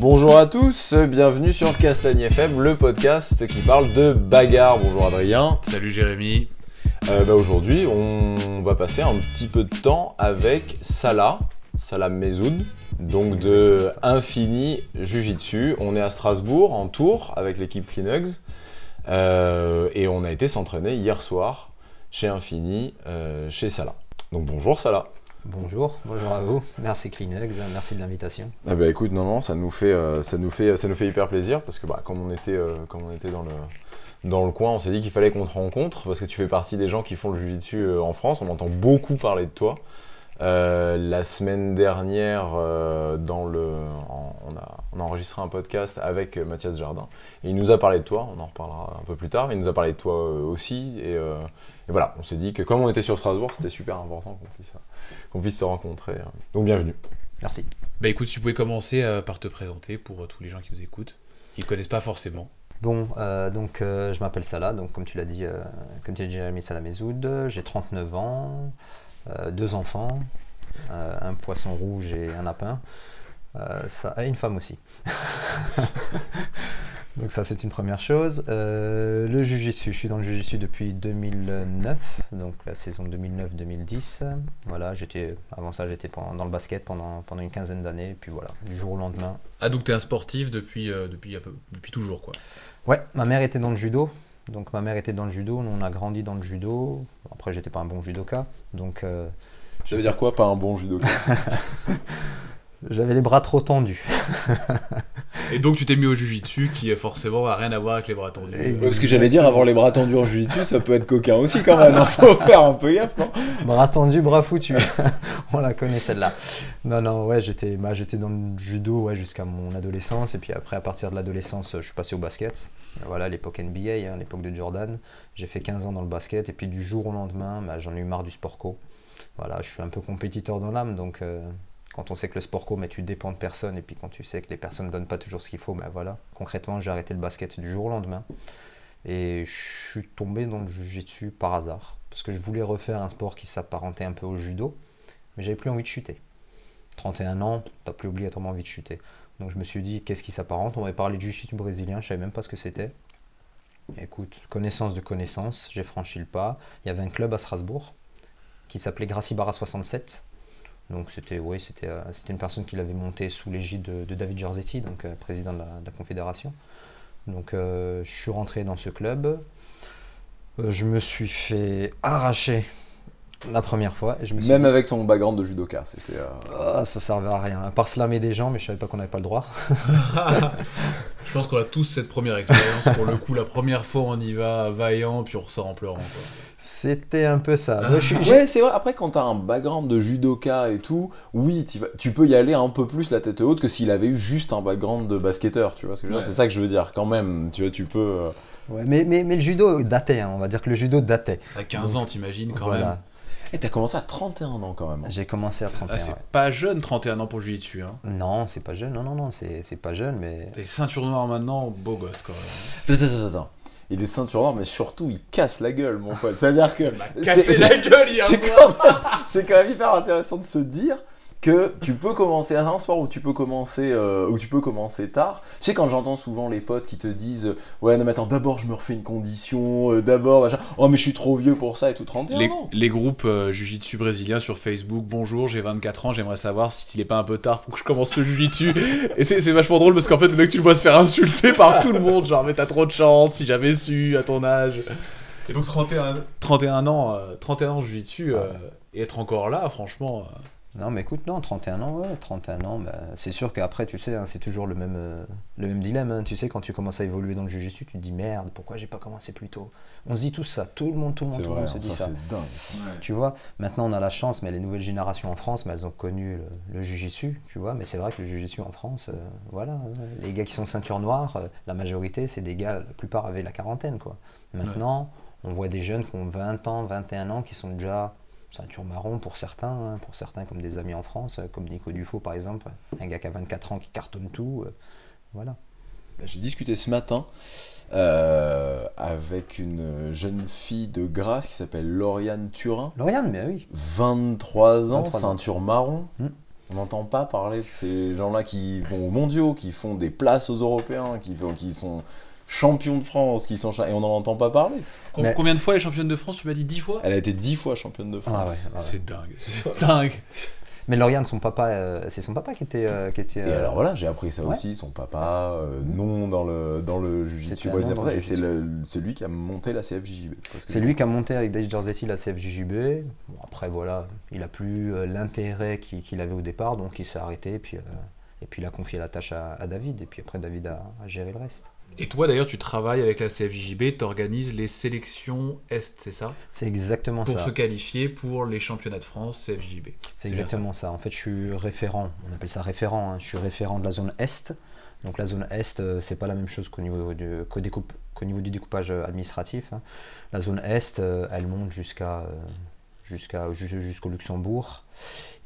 Bonjour à tous, bienvenue sur Castagne FM, le podcast qui parle de bagarre. Bonjour Adrien. Salut Jérémy. Euh, bah, Aujourd'hui, on va passer un petit peu de temps avec Salah, Salah Mezoud, donc de Infini Jiu-Jitsu. On est à Strasbourg en tour avec l'équipe Linugs euh, et on a été s'entraîner hier soir chez Infini, euh, chez Salah. Donc bonjour Salah. Bonjour, bonjour à vous. Merci Kleenex, merci de l'invitation. Ah bah écoute, non, non, ça nous fait, euh, ça nous fait, ça nous fait hyper plaisir parce que bah, comme on était, euh, comme on était dans le, dans le coin, on s'est dit qu'il fallait qu'on te rencontre parce que tu fais partie des gens qui font le jiu-jitsu euh, en France. On entend beaucoup parler de toi. La semaine dernière, dans le, on, a, on a enregistré un podcast avec Mathias Jardin et il nous a parlé de toi. On en reparlera un peu plus tard. mais Il nous a parlé de toi aussi et, voilà, on s'est dit que comme on était sur Strasbourg, c'était super important qu'on puisse, qu'on puisse se rencontrer. Donc bienvenue. Merci. Bah écoute, si tu pouvais commencer euh, par te présenter pour euh, tous les gens qui nous écoutent, qui ne connaissent pas forcément. Bon, euh, donc euh, je m'appelle Salah, donc comme tu l'as dit, euh, comme tu l'as dit, Jérémy Salah Mezoud, j'ai 39 ans, euh, deux enfants, euh, un poisson rouge et un lapin, euh, ça, et une femme aussi. donc ça c'est une première chose. Euh, le Jiu-Jitsu, je suis dans le Jiu-Jitsu depuis 2009, donc la saison 2009-2010. Voilà, j'étais, avant ça j'étais dans le basket pendant, pendant une quinzaine d'années, et puis voilà, du jour au lendemain, Ah donc t'es un sportif depuis, euh, depuis, un peu- depuis toujours quoi. Ouais, ma mère était dans le judo. Donc ma mère était dans le judo, nous on a grandi dans le judo. Après j'étais pas un bon judoka, donc euh, Ça veut dire quoi, pas un bon judoka? J'avais les bras trop tendus. Et donc tu t'es mis au jujitsu qui euh, forcément a rien à voir avec les bras tendus. Et- Euh, Parce que j'allais dire, avoir les bras tendus en jiu-jitsu, ça peut être coquin aussi quand même. hein. Faut faire un peu gaffe, non bras tendus, bras foutus. on la connaît celle-là. Non non, ouais, j'étais bah, j'étais dans le judo ouais, jusqu'à mon adolescence et puis après à partir de l'adolescence, je suis passé au basket. Voilà, l'époque NBA, hein, l'époque de Jordan. J'ai fait 15 ans dans le basket et puis du jour au lendemain, bah, j'en ai eu marre du sport co. Voilà, je suis un peu compétiteur dans l'âme, donc euh, quand on sait que le sport co, mais tu dépends de personne, et puis quand tu sais que les personnes ne donnent pas toujours ce qu'il faut, ben voilà. Concrètement, j'ai arrêté le basket du jour au lendemain. Et je suis tombé dans le jiu-jitsu par hasard. Parce que je voulais refaire un sport qui s'apparentait un peu au judo, mais j'avais plus envie de chuter. 31 ans, t'as plus obligatoirement envie de chuter. Donc je me suis dit, qu'est-ce qui s'apparente? On m'avait parlé du jiu-jitsu brésilien, je savais même pas ce que c'était. Écoute, connaissance de connaissance, j'ai franchi le pas. Il y avait un club à Strasbourg qui s'appelait Gracie Barra 67. Donc c'était oui, c'était euh, c'était une personne qui l'avait monté sous l'égide de, de David Giorzetti, donc euh, président de la, de la Confédération. Donc euh, je suis rentré dans ce club. Je me suis fait arracher la première fois. Et je me suis Même dit, avec ton background de judoka, c'était. euh, Ah, ça servait à rien. À part slammer des gens, mais je savais pas qu'on n'avait pas le droit. Je pense qu'on a tous cette première expérience. Pour le coup, la première fois on y va vaillant, puis on ressort en pleurant. Quoi. C'était un peu ça. Moi, je suis- Ouais, c'est vrai. Après, quand t'as un background de judoka et tout, oui, vas- tu peux y aller un peu plus la tête haute que s'il avait eu juste un background de basketteur. Tu vois ce que je veux dire? Ouais. C'est ça que je veux dire. Quand même, tu vois, tu peux. euh, Ouais, mais, mais, mais le judo datait, hein. on va dire que le judo datait. À 15 ans, t'imagines quand Voilà. même. Et t'as commencé à 31 ans quand même. hein. J'ai commencé à 31. Ah, c'est ouais. pas jeune, 31 ans pour le jujitsu. Hein. Non, c'est pas jeune. Non, non, non, c'est c'est pas jeune, mais. T'es ceinture noire maintenant, beau gosse quand même. Attends, attends, attends. Il est ceinture noire, mais surtout, il casse la gueule, mon pote. C'est-à-dire que. C'est- la gueule quand, c'est quand même hyper intéressant de se dire que tu peux commencer à un sport où tu peux commencer euh, où tu peux commencer tard. Tu sais quand j'entends souvent les potes qui te disent euh, ouais non mais attends d'abord je me refais une condition euh, d'abord machin oh mais je suis trop vieux pour ça et tout 31 Les, ans. les groupes euh, Jujitsu brésiliens sur Facebook, bonjour, j'ai 24 ans, j'aimerais savoir s'il est pas un peu tard pour que je commence le Jujitsu. Et c'est c'est vachement drôle parce qu'en fait, le mec, tu le vois se faire insulter par tout le monde, genre, mais t'as trop de chance, si j'avais su à ton âge. Et donc 31, 31 ans, euh, 31 ans Jujitsu, euh, et être encore là, franchement. Euh, Non, mais écoute, non, 31 ans, ouais, 31 ans, bah, c'est sûr qu'après, tu sais, hein, c'est toujours le même, euh, le même dilemme. hein. Tu sais, quand tu commences à évoluer dans le jiu-jitsu, tu te dis merde, pourquoi j'ai pas commencé plus tôt? On se dit tout ça, tout le monde, tout le monde, C'est tout le vrai, monde se hein, dit ça, ça. c'est dingue. ça. Tu vois, maintenant on a la chance, mais les nouvelles générations en France, mais elles ont connu le, le jujitsu, tu vois. Mais c'est vrai que le jujitsu en France, euh, voilà, hein, les gars qui sont ceinture noire, euh, la majorité, c'est des gars, la plupart avaient la quarantaine, quoi. Maintenant, on voit des jeunes qui ont 20 ans, 21 ans, qui sont déjà ceinture marron pour certains, hein, pour certains comme des amis en France, euh, comme Nico Dufaux par exemple, un gars qui a 24 ans qui cartonne tout, euh, voilà. Bah, J'ai discuté ce matin euh, avec une jeune fille de Grasse qui s'appelle Lauriane Turin. Lauriane, mais oui. 23 ans, 23 ans. ceinture marron. Hmm. On n'entend pas parler de ces gens-là qui vont aux mondiaux, qui font des places aux Européens, qui, font- qui sont champions de France, qui sont et on n'en entend pas parler. Com- Mais- Combien de fois elle est championne de France Tu m'as dit 10 fois? Elle a été dix fois championne de Ah France. ouais, ah ouais. C'est dingue, c'est dingue. Mais Lauriane, son papa, euh, c'est son papa qui était. euh, qui était Et euh, alors voilà, j'ai appris ça Ouais. aussi, son papa, euh, non dans le, dans le jiu-jitsu brésilien et c'est jiu-jitsu. le- c'est lui qui a monté la CFJJB. C'est lui qui a monté avec Dave Giorzetti la CFJJB. Bon, après, voilà, il a plus euh, l'intérêt qu'il avait au départ, donc il s'est arrêté. Et puis, euh, et puis il a confié la tâche à, à David. Et puis après, David a, a géré le reste. Et toi d'ailleurs, tu travailles avec la CFJB, tu organises les sélections Est, c'est ça? C'est exactement Pour ça. se qualifier pour les championnats de France CFJB. C'est exactement ça. En fait, je suis référent. On appelle ça référent. hein. Je suis référent de la zone Est. Donc la zone Est, euh, c'est pas la même chose qu'au niveau du, niveau du découpage euh, administratif. hein. La zone Est, euh, elle monte jusqu'à jusqu'à ju- jusqu'au Luxembourg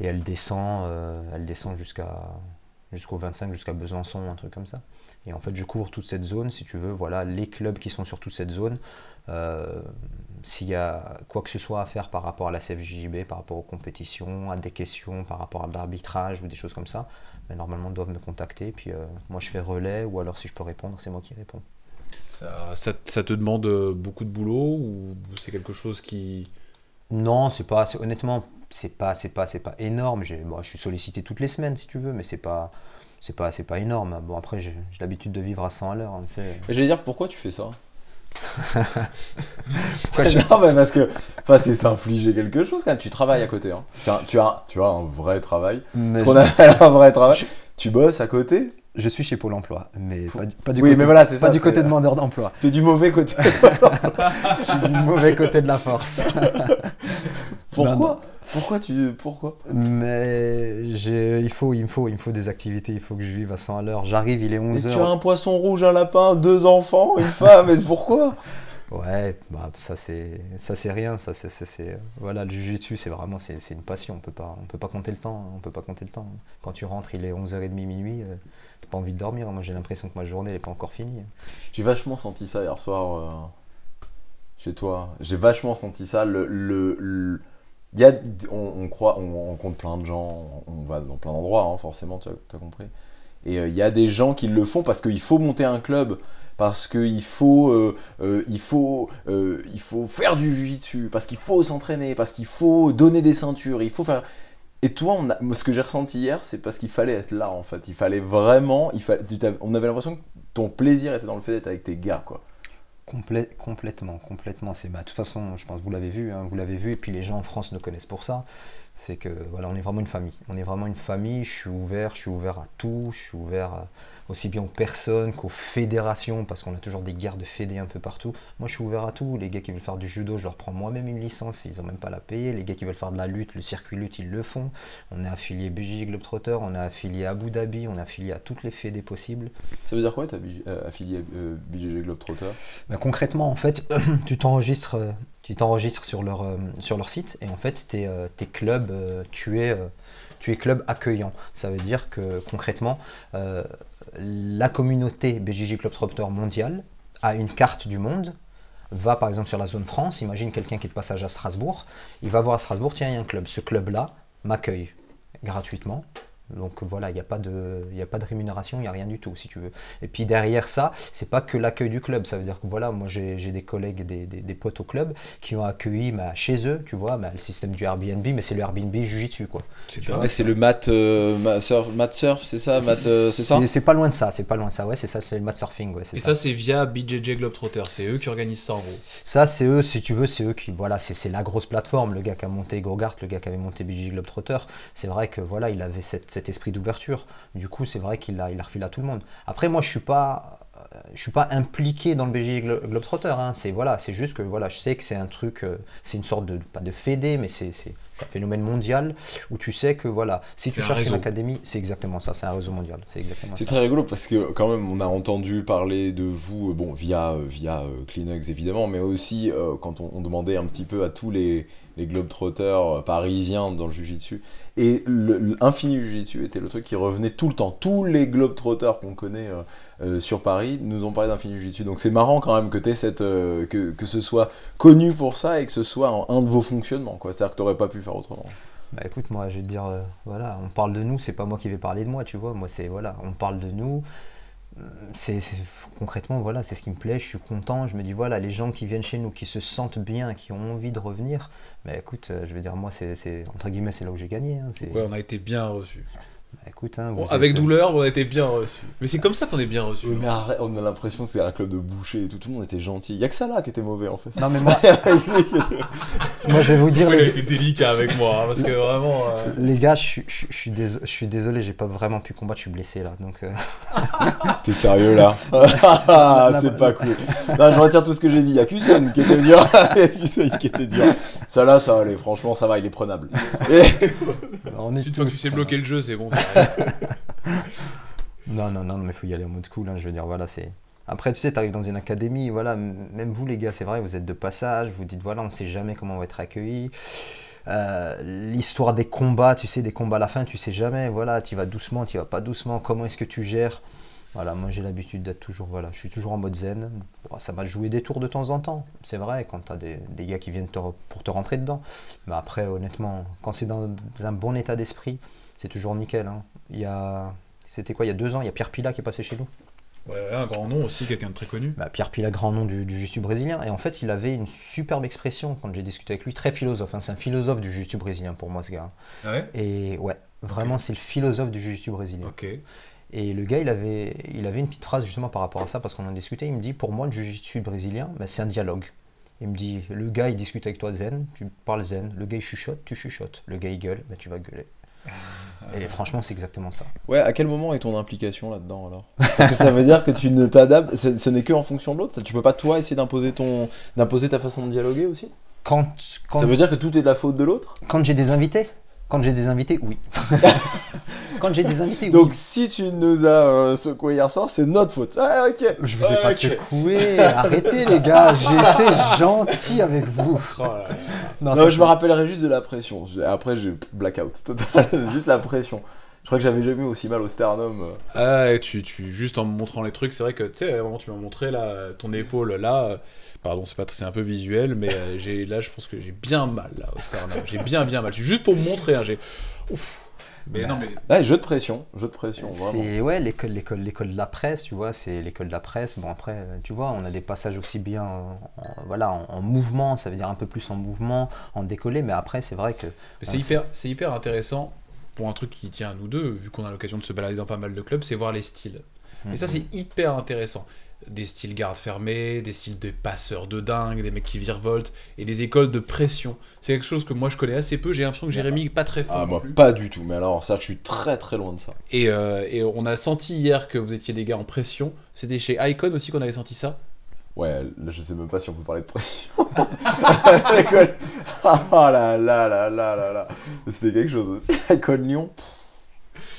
et elle descend, elle descend jusqu'à jusqu'au 25, jusqu'à Besançon, un truc comme ça. Et en fait, je couvre toute cette zone, si tu veux. Voilà, les clubs qui sont sur toute cette zone. Euh, S'il y a quoi que ce soit à faire par rapport à la CFJB, par rapport aux compétitions, à des questions, par rapport à l'arbitrage ou des choses comme ça, ben, normalement doivent me contacter. Puis euh, moi je fais relais ou alors si je peux répondre, c'est moi qui réponds. Ça, ça- ça te demande euh, beaucoup de boulot ou c'est quelque chose qui... Non, c'est pas, honnêtement, c'est pas, c'est pas, c'est pas énorme. Bon, je suis sollicité toutes les semaines si tu veux, mais c'est pas, c'est pas, c'est pas énorme. Bon après j'ai l'habitude de vivre à 100 à l'heure. hein, sais. Et J'allais dire pourquoi tu fais ça? Pourquoi je- Non, mais parce que enfin, c'est s'infliger quelque chose quand même. Tu travailles à côté. Hein. Tu, as, tu, as, tu as un vrai travail. Mais Ce qu'on appelle un vrai travail. Tu bosses à côté? Je suis chez Pôle Emploi, mais Faut- pas, du- pas du Oui, côté, mais voilà, c'est pas ça, du côté demandeur d'emploi. T'es du mauvais côté. Je suis du mauvais côté de la force. pourquoi? Pourquoi tu. Pourquoi? Mais j'ai- il, faut, il, me faut, il me faut des activités, il faut que je vive à 100 à l'heure. J'arrive, il est Et 11h. Tu as un poisson rouge, un lapin, deux enfants, une femme. Et pourquoi? Ouais, bah, ça c'est ça c'est rien, ça c'est voilà le jujitsu c'est vraiment c'est c'est une passion, on peut pas on peut pas compter le temps, hein, on peut pas compter le temps. Quand tu rentres, il est 11h30 minuit, euh, t'as pas envie de dormir. Moi j'ai l'impression que ma journée elle est pas encore finie. J'ai vachement senti ça hier soir euh, chez toi. J'ai vachement senti ça. Le, le, le- il y a, on, croit, on rencontre plein de gens, on va dans plein d'endroits, hein, forcément, tu as, compris. Et euh, il y a des gens qui le font parce qu'il faut monter un club, parce qu'il faut, euh, euh, il faut, il faut faire du jiu-jitsu, parce qu'il faut s'entraîner, parce qu'il faut donner des ceintures, il faut faire. Et toi, ce que j'ai ressenti hier, c'est parce qu'il fallait être là, en fait. Il fallait vraiment, on avait l'impression que ton plaisir était dans le fait d'être avec tes gars, quoi. Complè- complètement, complètement. C'est, bah, de toute façon, je pense que vous l'avez vu, hein, vous l'avez vu, et puis les gens en France nous connaissent pour ça. C'est que voilà, on est vraiment une famille. On est vraiment une famille. Je suis ouvert, je suis ouvert à tout. Je suis ouvert à- aussi bien aux personnes qu'aux fédérations, parce qu'on a toujours des guerres de fédés un peu partout. Moi, je suis ouvert à tout. Les gars qui veulent faire du judo, je leur prends moi-même une licence, ils n'ont même pas à la payer. Les gars qui veulent faire de la lutte, le circuit lutte, ils le font. On est affilié BJ Globetrotter, on est affilié à Abu Dhabi, on est affilié à toutes les fédés possibles. Ça veut dire quoi, t'as euh, affilié euh, BGG Globetrotter? Ben, concrètement, en fait, tu t'enregistres, euh, tu t'enregistres sur leur euh, sur leur site et en fait, t'es euh, t'es club, euh, tu es tu es club accueillant. Ça veut dire que concrètement, euh, la communauté BJJ Club Trotter mondiale a une carte du monde. Va par exemple sur la zone France, imagine quelqu'un qui est de passage à Strasbourg, il va voir à Strasbourg, tiens, il y a un club. Ce club-là m'accueille gratuitement. Donc voilà, il n'y a, pas de- il y a pas de rémunération, il n'y a rien du tout, si tu veux. Et puis derrière ça, c'est pas que l'accueil du club. Ça veut dire que voilà, moi j'ai j'ai des collègues, des, des- des potes au club qui ont accueilli bah, chez eux, tu vois, bah, le système du Airbnb, mais c'est le Airbnb Jiu-Jitsu, quoi. C'est vois, dingue. c'est le mat, euh, mat surf, mat surf, c'est ça, mat, euh, c'est ça C'est pas loin de ça, c'est pas loin de ça, ouais, c'est ça, c'est le mat surfing, ouais, c'est Et ça. ça, c'est via BJJ Globetrotter. C'est eux qui organisent ça en gros. Ça, c'est eux, si tu veux, c'est eux qui, voilà, c'est c'est la grosse plateforme. Le gars qui a monté Gogart, le gars qui avait monté BJ Globetrotter, c'est vrai que voilà, il avait cette- cet esprit d'ouverture. Du coup, c'est vrai qu'il a, il a refilé à tout le monde. Après, moi, je suis pas, euh, je suis pas impliqué dans le BJ Glo- Globetrotter. Hein. C'est voilà, c'est juste que voilà, je sais que c'est un truc, euh, c'est une sorte de pas de fédé, mais c'est un phénomène mondial où tu sais que voilà, si tu un cherches réseau. une académie, c'est exactement ça, c'est un réseau mondial. C'est très rigolo parce que quand même on a entendu parler de vous, euh, bon via via Kleenex évidemment, mais aussi euh, quand on, on demandait un petit peu à tous les, les globetrotters euh, parisiens dans le Jiu-Jitsu. Et l'Infini Jiu-Jitsu était le truc qui revenait tout le temps. Tous les globetrotters qu'on connaît euh, euh, sur Paris nous ont parlé d'Infini Jiu-Jitsu. Donc c'est marrant quand même que, cette, que, que ce soit connu pour ça et que ce soit un, un de vos fonctionnements. C'est-à-dire que t'aurais pas pu faire autrement. Bah écoute, moi je vais te dire, voilà, on parle de nous, c'est pas moi qui vais parler de moi, tu vois. Moi c'est, voilà, on parle de nous. C'est concrètement, voilà, c'est ce qui me plaît, je suis content. Je me dis, voilà, les gens qui viennent chez nous, qui se sentent bien, qui ont envie de revenir, bah écoute, euh, je veux dire, moi c'est, entre guillemets, c'est là où j'ai gagné. hein, on a été bien reçus. Bah, écoute, hein, vous avec êtes- douleur, on a été bien reçus. Mais c'est comme ça qu'on est bien reçus. Oui, mais arrête, on a l'impression que c'est un club de boucher et tout, tout le monde était gentil. Il y a que ça là qui était mauvais en fait. Non mais moi, moi je vais vous dire, il a les, été délicat avec moi, hein, parce que vraiment. euh, les gars, je, suis- je, suis- je suis déso- je suis désolé, j'ai pas vraiment pu combattre, je suis blessé là, donc. euh, T'es sérieux là C'est pas cool. Non, je retire tout ce que j'ai dit. Il y a Kusen qui était dur. A qui était dur. Ça là, ça allait. Franchement, ça va, il est prenable. Et- on est Une fois que tu sais bloquer le jeu, c'est bon. Non, non, non, mais faut y aller en mode cool. hein, je veux dire, voilà, c'est. Après, tu sais, t'arrives dans une académie, voilà, même vous les gars, c'est vrai, vous êtes de passage, vous dites, voilà, on sait jamais comment on va être accueillis. Euh, L'histoire des combats, tu sais, des combats à la fin, tu sais jamais, voilà, tu vas doucement, tu vas pas doucement, comment est-ce que tu gères? Voilà, moi j'ai l'habitude d'être toujours, voilà, je suis toujours en mode zen. Ça va jouer des tours de temps en temps, c'est vrai, quand t'as des, des gars qui viennent pour te rentrer dedans. Mais après, honnêtement, quand c'est dans un bon état d'esprit, c'est toujours nickel. hein. Il y a. C'était quoi Il y a deux ans, il y a Pierre Pila qui est passé chez nous. Ouais, ouais, un grand nom aussi, quelqu'un de très connu. Bah, Pierre Pila, grand nom du, du jiu-jitsu brésilien. Et en fait, il avait une superbe expression quand j'ai discuté avec lui, très philosophe. hein. C'est un philosophe du jiu-jitsu brésilien pour moi, ce gars. Ouais? Et ouais, vraiment, c'est le philosophe du jiu-jitsu brésilien. Ok. Et le gars, il avait, il avait une petite phrase justement par rapport à ça, parce qu'on en discutait. Il me dit, pour moi, le jiu-jitsu brésilien, bah, c'est un dialogue. Il me dit, le gars, il discute avec toi zen, tu parles zen. Le gars, il chuchote, tu chuchotes. Le gars, il gueule, bah, tu vas gueuler. Et franchement, c'est exactement ça. Ouais, à quel moment est ton implication là-dedans alors? Parce que ça veut dire que tu ne t'adaptes, ce, ce n'est que en fonction de l'autre. Tu peux pas toi essayer d'imposer ton, d'imposer ta façon de dialoguer aussi? Quand, quand, Ça veut dire que tout est de la faute de l'autre? quand j'ai des invités, quand j'ai des invités, oui. quand j'ai des invités, Donc oui. si tu nous as euh, secoué hier soir, c'est notre faute. Ah ok. Je vous ai pas secoué. Arrêtez les gars, été gentil avec vous. Oh là là. Non, je me rappellerai juste de la pression. Après, j'ai blackout total. juste la pression. Je crois que j'avais jamais eu aussi mal au sternum. euh. Ah, et tu, tu, juste en me montrant les trucs, c'est vrai que, tu sais, moment, tu m'as montré là, ton épaule là. euh, Pardon, c'est pas, c'est un peu visuel, mais euh, j'ai, là, je pense que j'ai bien mal là au sternum. J'ai bien, bien mal. Juste pour me montrer, hein, j'ai. Ouf. Mais Bah, non, mais. Ouais, jeu de pression, jeu de pression, vraiment. C'est ouais l'école l'école l'école de la presse tu vois c'est l'école de la presse bon après tu vois on a des passages aussi bien en, en- voilà en, en mouvement ça veut dire un peu plus en mouvement en décollé mais après c'est vrai que hyper, c'est hyper intéressant pour un truc qui tient à nous deux, vu qu'on a l'occasion de se balader dans pas mal de clubs, c'est voir les styles. Et ça, Mhm. c'est hyper intéressant. Des styles garde fermés, des styles de passeurs de dingue, des mecs qui virevoltent, et des écoles de pression. C'est quelque chose que moi je connais assez peu. J'ai l'impression que Jérémy pas très fort. Ah, moi, plus. pas du tout. Mais alors, ça, je suis très très loin de ça. Et, euh, et on a senti hier que vous étiez des gars en pression. C'était chez Icon aussi qu'on avait senti ça. Ouais, là, je sais même pas si on peut parler de pression. L'école. Ah là là là là là là. C'était quelque chose aussi. École Lyon.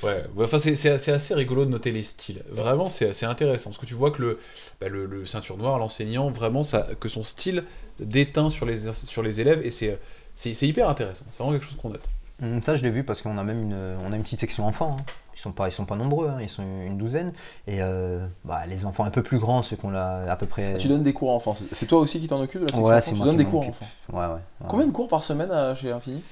Ouais, enfin c'est c'est- c'est assez rigolo de noter les styles. Vraiment, c'est assez intéressant parce que tu vois que le, bah, le, le ceinture noire, l'enseignant, vraiment, ça, que son style déteint sur les, sur les élèves et c'est c'est c'est hyper intéressant. C'est vraiment quelque chose qu'on note. Hum, Ça, je l'ai vu parce qu'on a même une, on a une petite section enfants. hein. Ils sont pas, ils sont pas nombreux, hein, ils sont une douzaine. Et euh, bah, les enfants un peu plus grands, ceux qu'on a à peu près. Tu donnes des cours enfants. C'est- C'est toi aussi qui t'en occupe de la section Ouais, Tu donnes des cours occupe. enfants. Ouais, ouais. Combien de cours par semaine euh, chez Infini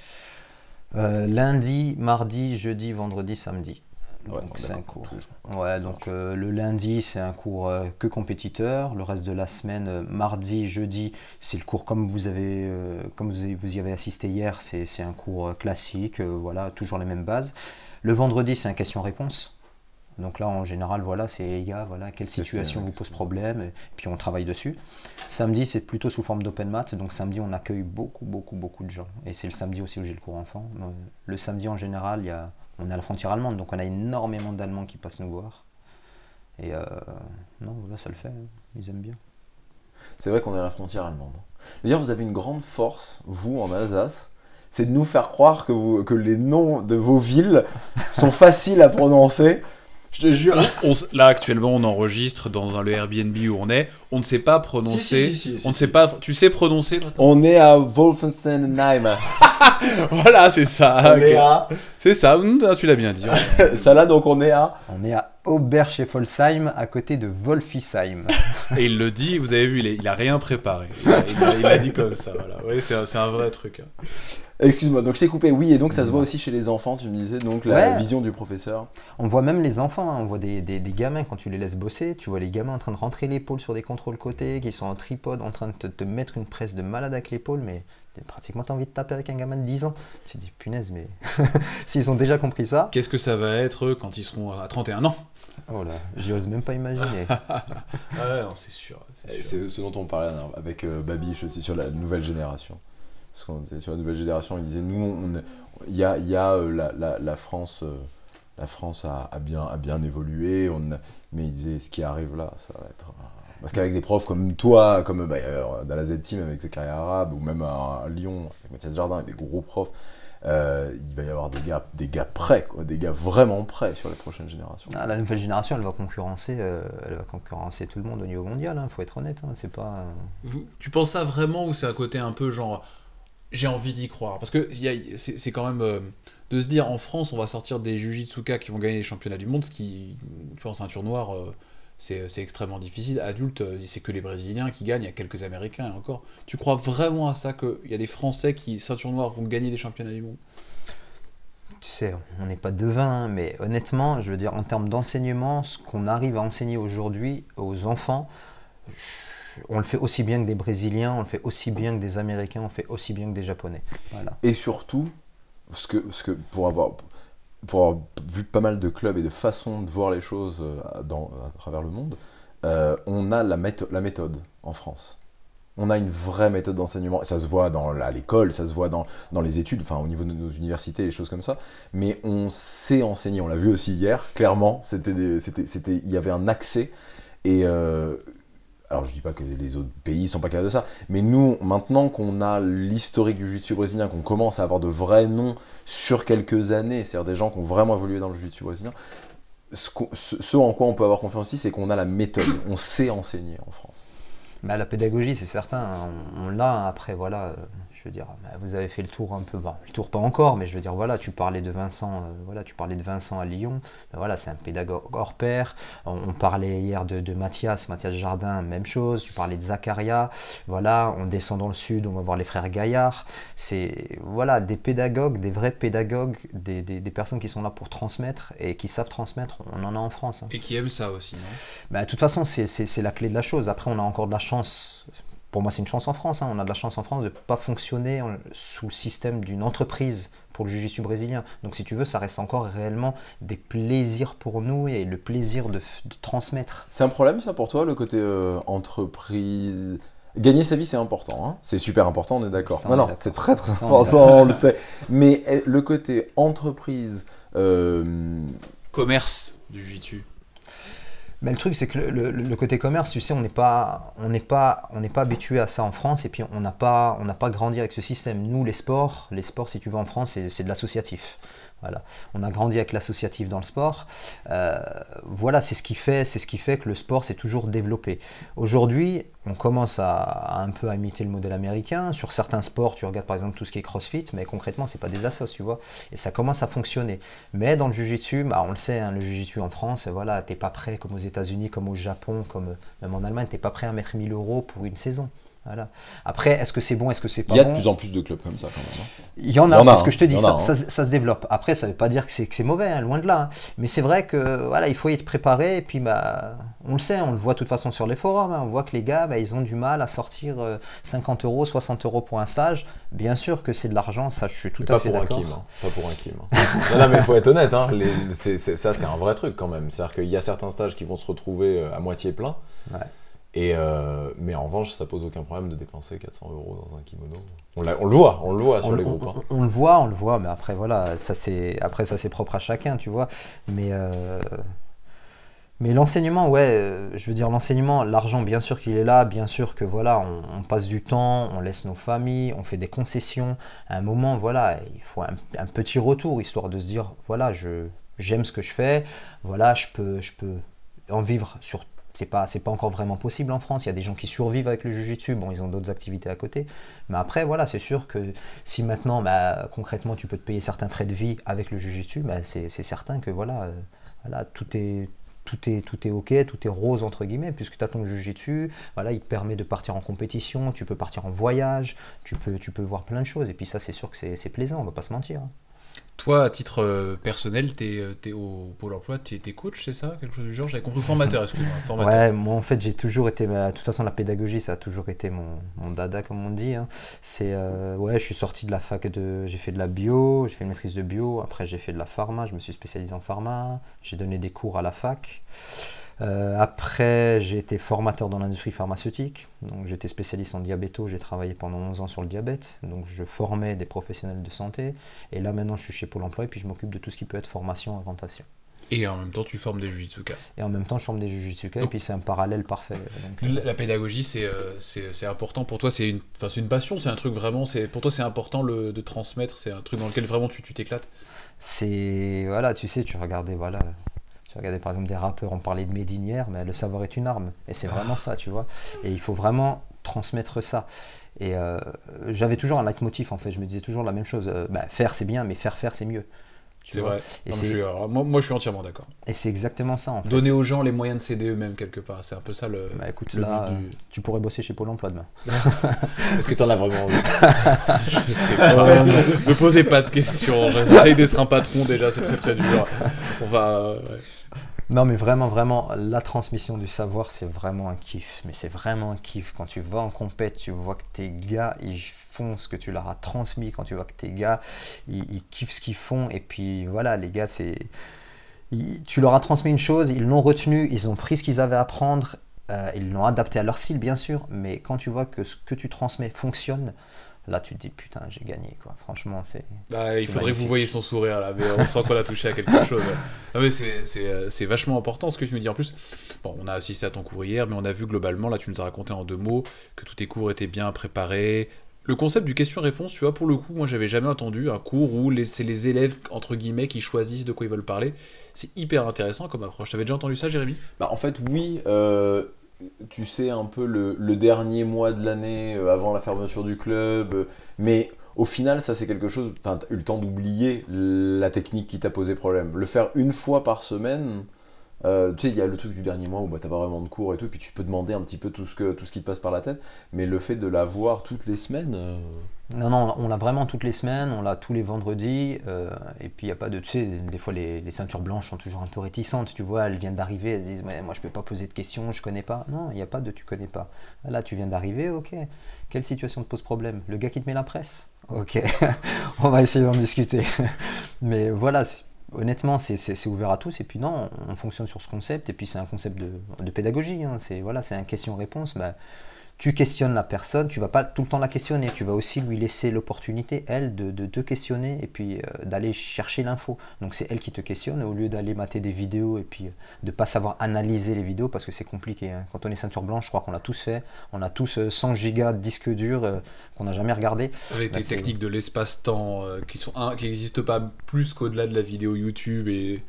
Euh, Lundi, mardi, jeudi, vendredi, samedi. Ouais, donc c'est un cours. Ouais, donc euh, le lundi, c'est un cours euh, que compétiteur. Le reste de la semaine, euh, mardi, jeudi, c'est le cours comme vous avez, comme vous, avez- vous y avez assisté hier, c'est c'est un cours classique. voilà, toujours les mêmes bases. Le vendredi, c'est un question-réponse. Donc là, en général, voilà, c'est les gars, voilà, quelle situation vous pose problème, et puis on travaille dessus. Samedi, c'est plutôt sous forme d'open mat, donc samedi, on accueille beaucoup, beaucoup, beaucoup de gens. Et c'est le samedi aussi où j'ai le cours enfant. Euh, Le samedi, en général, il y a, on est à la frontière allemande, donc on a énormément d'Allemands qui passent nous voir. Et euh, non, voilà, ça le fait, ils aiment bien. C'est vrai qu'on est à la frontière allemande. D'ailleurs, vous avez une grande force, vous, en Alsace, c'est de nous faire croire que, vous, que les noms de vos villes sont faciles à prononcer. Je te jure. On là actuellement, on enregistre dans un- le Airbnb où on est. On ne sait pas prononcer. Si, si, si, si, on ne si, sait pas. Tu sais prononcer On est à Wolfensteinheim. Voilà, c'est ça. On est ok. à... C'est ça. Hum, Tu l'as bien dit. Ça là, donc on est à... On est à Oberscheffolsheim, à côté de Wolfisheim. Et il le dit. Vous avez vu, il, est- il a rien préparé. Il a, il a- il a dit comme ça. Voilà. Ouais, c'est un, c'est un vrai truc. hein. Excuse-moi, donc je t'ai coupé. Oui, et donc ça se voit aussi chez les enfants, tu me disais, donc la Ouais. vision du professeur. On voit même les enfants, hein, on voit des, des- des gamins quand tu les laisses bosser, tu vois les gamins en train de rentrer l'épaule sur des contrôles côté, qui sont en tripode, en train de te, te mettre une presse de malade avec l'épaule, mais pratiquement t'as envie de taper avec un gamin de 10 ans. Tu te dis punaise, mais s'ils ont déjà compris ça, Qu'est-ce que ça va être eux, quand ils seront à 31 ans? Oh là, j'ose même pas imaginer. Ouais, non, c'est sûr. c'est Et sûr. C'est ce dont on parlait avec euh, Babiche aussi sur la nouvelle génération. Parce qu'on disait sur la nouvelle génération, il disait nous, il y a, il y a, euh, la, la- la France, euh, la France a, a bien, a bien évolué, on a- mais il disait ce qui arrive là, ça va être. euh, Parce qu'avec des profs comme toi, comme bah, euh, dans la Z-Team avec Zakaria Arabe, ou même à, à Lyon avec Mathias Jardin, avec des gros profs, euh, il va y avoir des gars, des gars prêts, quoi, des gars vraiment prêts sur les prochaines générations. Ah, la nouvelle génération, elle va concurrencer, euh, elle va concurrencer tout le monde au niveau mondial. Il faut être honnête. hein, c'est pas. Vous- tu penses ça vraiment ou c'est un côté un peu genre j'ai envie d'y croire Parce que c'est quand même euh, de se dire en France on va sortir des Jujitsuka qui vont gagner les championnats du monde, ce qui, tu vois, en ceinture noire, euh, c'est extrêmement difficile. Adulte, euh, c'est que les Brésiliens qui gagnent, il y a quelques Américains et encore. Tu crois vraiment à ça qu'il y a des Français qui, ceinture noire, vont gagner des championnats du monde? Tu sais, on n'est pas devin, hein, mais honnêtement, je veux dire, en termes d'enseignement, ce qu'on arrive à enseigner aujourd'hui aux enfants, on le fait aussi bien que des Brésiliens, on le fait aussi bien que des Américains, on le fait aussi bien que des Japonais. Voilà. Et surtout, parce que, parce que pour, avoir, pour avoir vu pas mal de clubs et de façons de voir les choses euh, dans, à travers le monde, euh, on a la, métho- la méthode en France. On a une vraie méthode d'enseignement. Ça se voit dans, à l'école, ça se voit dans, dans les études, enfin au niveau de nos universités, les choses comme ça. Mais on sait enseigner. On l'a vu aussi hier, clairement. C'était des- c'était- c'était- il y avait un accès. Et euh, alors je dis pas que les autres pays sont pas capables de ça, mais nous, maintenant qu'on a l'historique du jiu-jitsu brésilien, qu'on commence à avoir de vrais noms sur quelques années, c'est-à-dire des gens qui ont vraiment évolué dans le jiu-jitsu brésilien, ce, en quoi on peut avoir confiance aussi, c'est qu'on a la méthode, on sait enseigner en France. Bah, la pédagogie, c'est certain, hein, on, l'a. Après, voilà, euh, je veux dire, bah, vous avez fait le tour un peu, bon, le tour pas encore, mais je veux dire, voilà, tu parlais de Vincent, euh, voilà, tu parlais de Vincent à Lyon. Ben voilà, c'est un pédagogue hors pair. On, on parlait hier de, de Mathias, Mathias Jardin, même chose. Tu parlais de Zacharia. Voilà, on descend dans le sud, on va voir les frères Gaillard. C'est voilà des pédagogues, des vrais pédagogues, des, des- des personnes qui sont là pour transmettre et qui savent transmettre. On en a en France. hein. Et qui aiment ça aussi, non? Bah, de toute façon, c'est la clé de la chose. Après, on a encore de la chance. Pour moi, c'est une chance en France. hein. On a de la chance en France de ne pas fonctionner en- sous le système d'une entreprise pour le jiu-jitsu brésilien. Donc, si tu veux, ça reste encore réellement des plaisirs pour nous et le plaisir de, transmettre. C'est un problème ça pour toi, le côté euh, entreprise? Gagner sa vie, c'est important, hein. c'est super important, on est d'accord. Non, non, c'est très très Ça, important, on le sait. Mais eh, le côté entreprise, euh, Commerce du Jiu-Jitsu. Mais le truc, c'est que le, côté commerce, tu sais, on n'est pas, habitué à ça en France, et puis on n'a pas, grandi avec ce système. Nous, les sports, les sports, si tu veux, en France, c'est de l'associatif. On a grandi avec l'associatif dans le sport. Euh, voilà, c'est ce qui fait, c'est ce qui fait que le sport s'est toujours développé. Aujourd'hui, on commence à, un peu à imiter le modèle américain. Sur certains sports, tu regardes par exemple tout ce qui est CrossFit, mais concrètement, c'est pas des assos, tu vois. Et ça commence à fonctionner. Mais dans le Jiu-Jitsu, bah, on le sait, hein, le Jiu-Jitsu en France, voilà, t'es pas prêt comme aux États-Unis, comme au Japon, comme même en Allemagne, t'es pas prêt à mettre 1000 euros pour une saison. Voilà. Après, est-ce que c'est bon, est-ce que c'est pas il y a bon de plus en plus de clubs comme ça quand même. hein. Il y en a, c'est ce que je te dis, a, hein. ça- ça se développe. Après, ça ne veut pas dire que c'est mauvais, hein, loin de là. Mais c'est vrai que voilà, il faut y être préparé. Et puis, bah, on le sait, on le voit de toute façon sur les forums. on voit que les gars, bah, ils ont du mal à sortir euh, 50 euros, 60 euros pour un stage. Bien sûr que c'est de l'argent, ça, je suis tout à fait pour un d'accord. Kim, pas pour un Kim. non, non, mais il faut être honnête, ça c'est un vrai truc quand même. C'est-à-dire qu'il y a certains stages qui vont se retrouver euh, à moitié plein. Ouais. Et euh, mais en revanche, ça pose aucun problème de dépenser 400 euros dans un kimono. On, le voit, on le voit sur On, les groupes. hein. on- on le voit, on le voit, mais après voilà, ça c'est après ça c'est propre à chacun, tu vois. Mais euh, mais l'enseignement, ouais, euh, je veux dire l'enseignement, l'argent bien sûr qu'il est là, bien sûr que voilà, on, on passe du temps, on laisse nos familles, on fait des concessions. À un moment, voilà, il faut un, un petit retour histoire de se dire voilà, je j'aime ce que je fais, voilà, je peux je peux en vivre sur c'est pas c'est pas encore vraiment possible en France. Il y a des gens qui survivent avec le jujitsu. Bon, ils ont d'autres activités à côté. Mais après, voilà, c'est sûr que si maintenant, bah, concrètement, tu peux te payer certains frais de vie avec le jujitsu, bah, c'est certain que voilà, euh, voilà, tout est tout est, tout est ok, tout est rose entre guillemets, puisque tu as ton jujitsu, voilà, il te permet de partir en compétition, tu peux partir en voyage, tu peux, tu peux voir plein de choses, et puis ça c'est sûr que c'est c'est plaisant, on va pas se mentir. Toi, à titre euh, personnel, tu es, au Pôle emploi, tu es, coach, c'est ça Quelque chose du genre? J'avais compris formateur, excuse-moi. Ouais, moi en fait j'ai toujours été, de toute façon la pédagogie ça a toujours été mon, mon dada comme on dit. hein. C'est, euh, ouais, je suis sorti de la fac de, j'ai fait de la bio, j'ai fait une maîtrise de bio, après j'ai fait de la pharma, je me suis spécialisé en pharma, j'ai donné des cours à la fac. Euh, après, j'ai été formateur dans l'industrie pharmaceutique. Donc, j'étais spécialiste en diabéto. J'ai travaillé pendant 11 ans sur le diabète. Donc, je formais des professionnels de santé. Et là, maintenant, je suis chez Pôle emploi et puis je m'occupe de tout ce qui peut être formation, orientation. Et en même temps, tu formes des jujitsuka. Et en même temps, je forme des jujitsuka. Et puis, c'est un parallèle parfait. Donc, La, la pédagogie, c'est euh, c'est c'est important pour toi. C'est une, c'est une passion, c'est un truc vraiment. c'est Pour toi, c'est important le, de transmettre. C'est un truc dans lequel vraiment tu tu t'éclates? c'est. Voilà, tu sais, tu regardais, voilà. Tu regardais par exemple des rappeurs, on parlait de Médine hier, mais le savoir est une arme. Et c'est vraiment ça, tu vois. Et il faut vraiment transmettre ça. Et euh, j'avais toujours un leitmotiv en fait. Je me disais toujours la même chose. Euh, bah, faire c'est bien, mais faire faire c'est mieux. C'est vrai. Non, je suis- alors, moi, moi, je suis entièrement d'accord. Et c'est exactement ça en fait. Donner aux gens les moyens de s'aider eux-mêmes quelque part. C'est un peu ça le. Bah écoute, le là, but euh, du- tu pourrais bosser chez Pôle emploi demain. Est-ce que tu en as vraiment envie? Je sais pas. Me posez pas de questions. J'essaye d'être un patron déjà, c'est très très dur. On va. euh, ouais. Non, mais vraiment, vraiment, la transmission du savoir, c'est vraiment un kiff. Mais c'est vraiment un kiff. Quand tu vas en compète, tu vois que tes gars, ils font ce que tu leur as transmis. Quand tu vois que tes gars, ils, kiffent ce qu'ils font. Et puis voilà, les gars, c'est. Tu leur as transmis une chose, ils l'ont retenu, ils ont pris ce qu'ils avaient à apprendre, euh, ils l'ont adapté à leur style, bien sûr. Mais quand tu vois que ce que tu transmets fonctionne, là, tu te dis, putain, j'ai gagné, quoi. Franchement, c'est. Bah, il faudrait que vous voyiez son sourire là, mais on sent qu'on a touché à quelque chose. Ah, mais c'est, c'est, euh, c'est vachement important ce que tu me dis. En plus, bon, on a assisté à ton cours hier, mais on a vu globalement, là tu nous as raconté en deux mots, que tous tes cours étaient bien préparés. Le concept du question-réponse, tu vois, pour le coup, moi j'avais jamais entendu un cours où c'est les élèves, entre guillemets, qui choisissent de quoi ils veulent parler. C'est hyper intéressant comme approche. T'avais déjà entendu ça, Jérémy? Bah, en fait, oui. euh, tu sais, un peu le, dernier mois de l'année euh, avant la fermeture du club. euh, mais au final, ça, c'est quelque chose. Enfin, tu as eu le temps d'oublier la technique qui t'a posé problème. Le faire une fois par semaine. Euh, tu sais, il y a le truc du dernier mois où bah, t'as pas vraiment de cours et tout, et puis tu peux demander un petit peu tout ce, que, tout ce qui te passe par la tête, mais le fait de l'avoir toutes les semaines, euh, Non, non, on l'a vraiment toutes les semaines, on l'a tous les vendredis, euh, et puis il n'y a pas de. Tu sais, des fois les, les ceintures blanches sont toujours un peu réticentes, tu vois, elles viennent d'arriver, elles se disent, Ouais, moi je peux pas poser de questions, je connais pas. Non, il n'y a pas de tu connais pas. Là, tu viens d'arriver, ok. Quelle situation te pose problème? Le gars qui te met la presse? Ok, on va essayer d'en discuter. Mais voilà, c'est- honnêtement, c'est- ouvert à tous, et puis non, on fonctionne sur ce concept, et puis c'est un concept de, pédagogie, hein. c'est voilà, un question-réponse. Bah, tu questionnes la personne, tu vas pas tout le temps la questionner, tu vas aussi lui laisser l'opportunité, elle, de, de te questionner et puis euh, d'aller chercher l'info. Donc c'est elle qui te questionne au lieu d'aller mater des vidéos et puis euh, de pas savoir analyser les vidéos parce que c'est compliqué. hein. Quand on est ceinture blanche, je crois qu'on l'a tous fait. On a tous euh, 100 gigas de disque dur euh, qu'on n'a jamais regardé. Avec Bah, des c'est- techniques de l'espace-temps euh, qui sont un, qui n'existent pas plus qu'au-delà de la vidéo YouTube et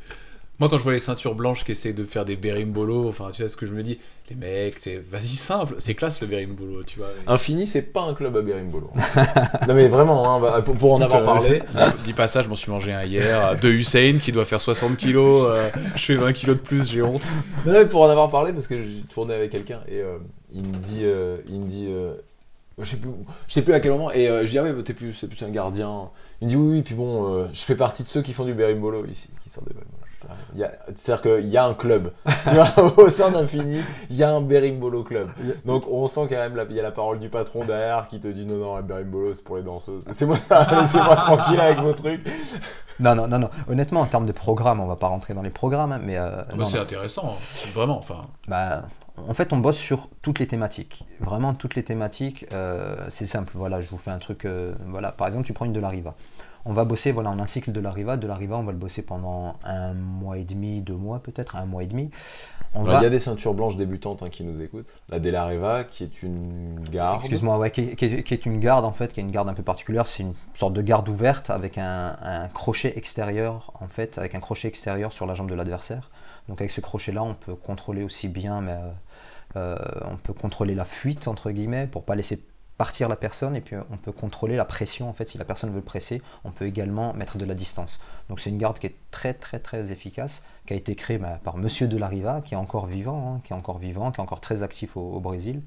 moi quand je vois les ceintures blanches qui essaient de faire des berimbolo, enfin tu vois ce que je me dis, les mecs, vas-y simple, c'est classe le berimbolo, tu vois. Infini, c'est pas un club à Berimbolo. non mais vraiment, hein, bah, pour, pour en avoir parlé. Dis, pas ça, je m'en suis mangé un hier euh, de Hussein qui doit faire 60 kilos, euh, je fais 20 kilos de plus, j'ai honte. Non, mais pour en avoir parlé, parce que j'ai tourné avec quelqu'un et euh, il me dit, euh, il me dit, euh, je sais plus, je sais plus à quel moment, et euh, je dis ah ouais, bah, t'es plus, plus un gardien. Il me dit oui, oui, puis bon, euh, je fais partie de ceux qui font du berimbolo ici, qui sortent des berimbolo. Je fais, il y a- C'est-à-dire qu'il y a un club, tu vois, au sein d'Infini, il y a un berimbolo club. Donc on sent quand même, la- il y a la parole du patron derrière qui te dit non, non, le berimbolo c'est pour les danseuses. Laissez-moi laissez-moi tranquille avec vos trucs. Non, non, non, non. Honnêtement, en termes de programme, on va pas rentrer dans les programmes, hein, mais euh, non, c'est intéressant, vraiment, enfin. Bah, en fait, on bosse sur toutes les thématiques. Vraiment toutes les thématiques. euh, c'est simple. Voilà, je vous fais un truc. euh, voilà, par exemple, tu prends une de la Riva. On va bosser, voilà, on a un cycle de la Riva. De la Riva, on va le bosser pendant un mois et demi, deux mois peut-être, un mois et demi. Alors, Il va. y a des ceintures blanches débutantes hein, qui nous écoutent. La Della Reva, qui est une garde. Excuse-moi, ouais, qui, est- qui est, qui est une garde en fait, qui est une garde un peu particulière. C'est une sorte de garde ouverte avec un, un crochet extérieur en fait, avec un crochet extérieur sur la jambe de l'adversaire. Donc avec ce crochet-là, on peut contrôler aussi bien, mais euh, euh, on peut contrôler la fuite entre guillemets pour pas laisser partir la personne et puis on peut contrôler la pression. En fait, si la personne veut presser, on peut également mettre de la distance. Donc c'est une garde qui est très très très efficace, qui a été créée bah, par Monsieur de la Riva, qui est encore vivant, hein, qui est encore vivant, qui est encore très actif au, Brésil,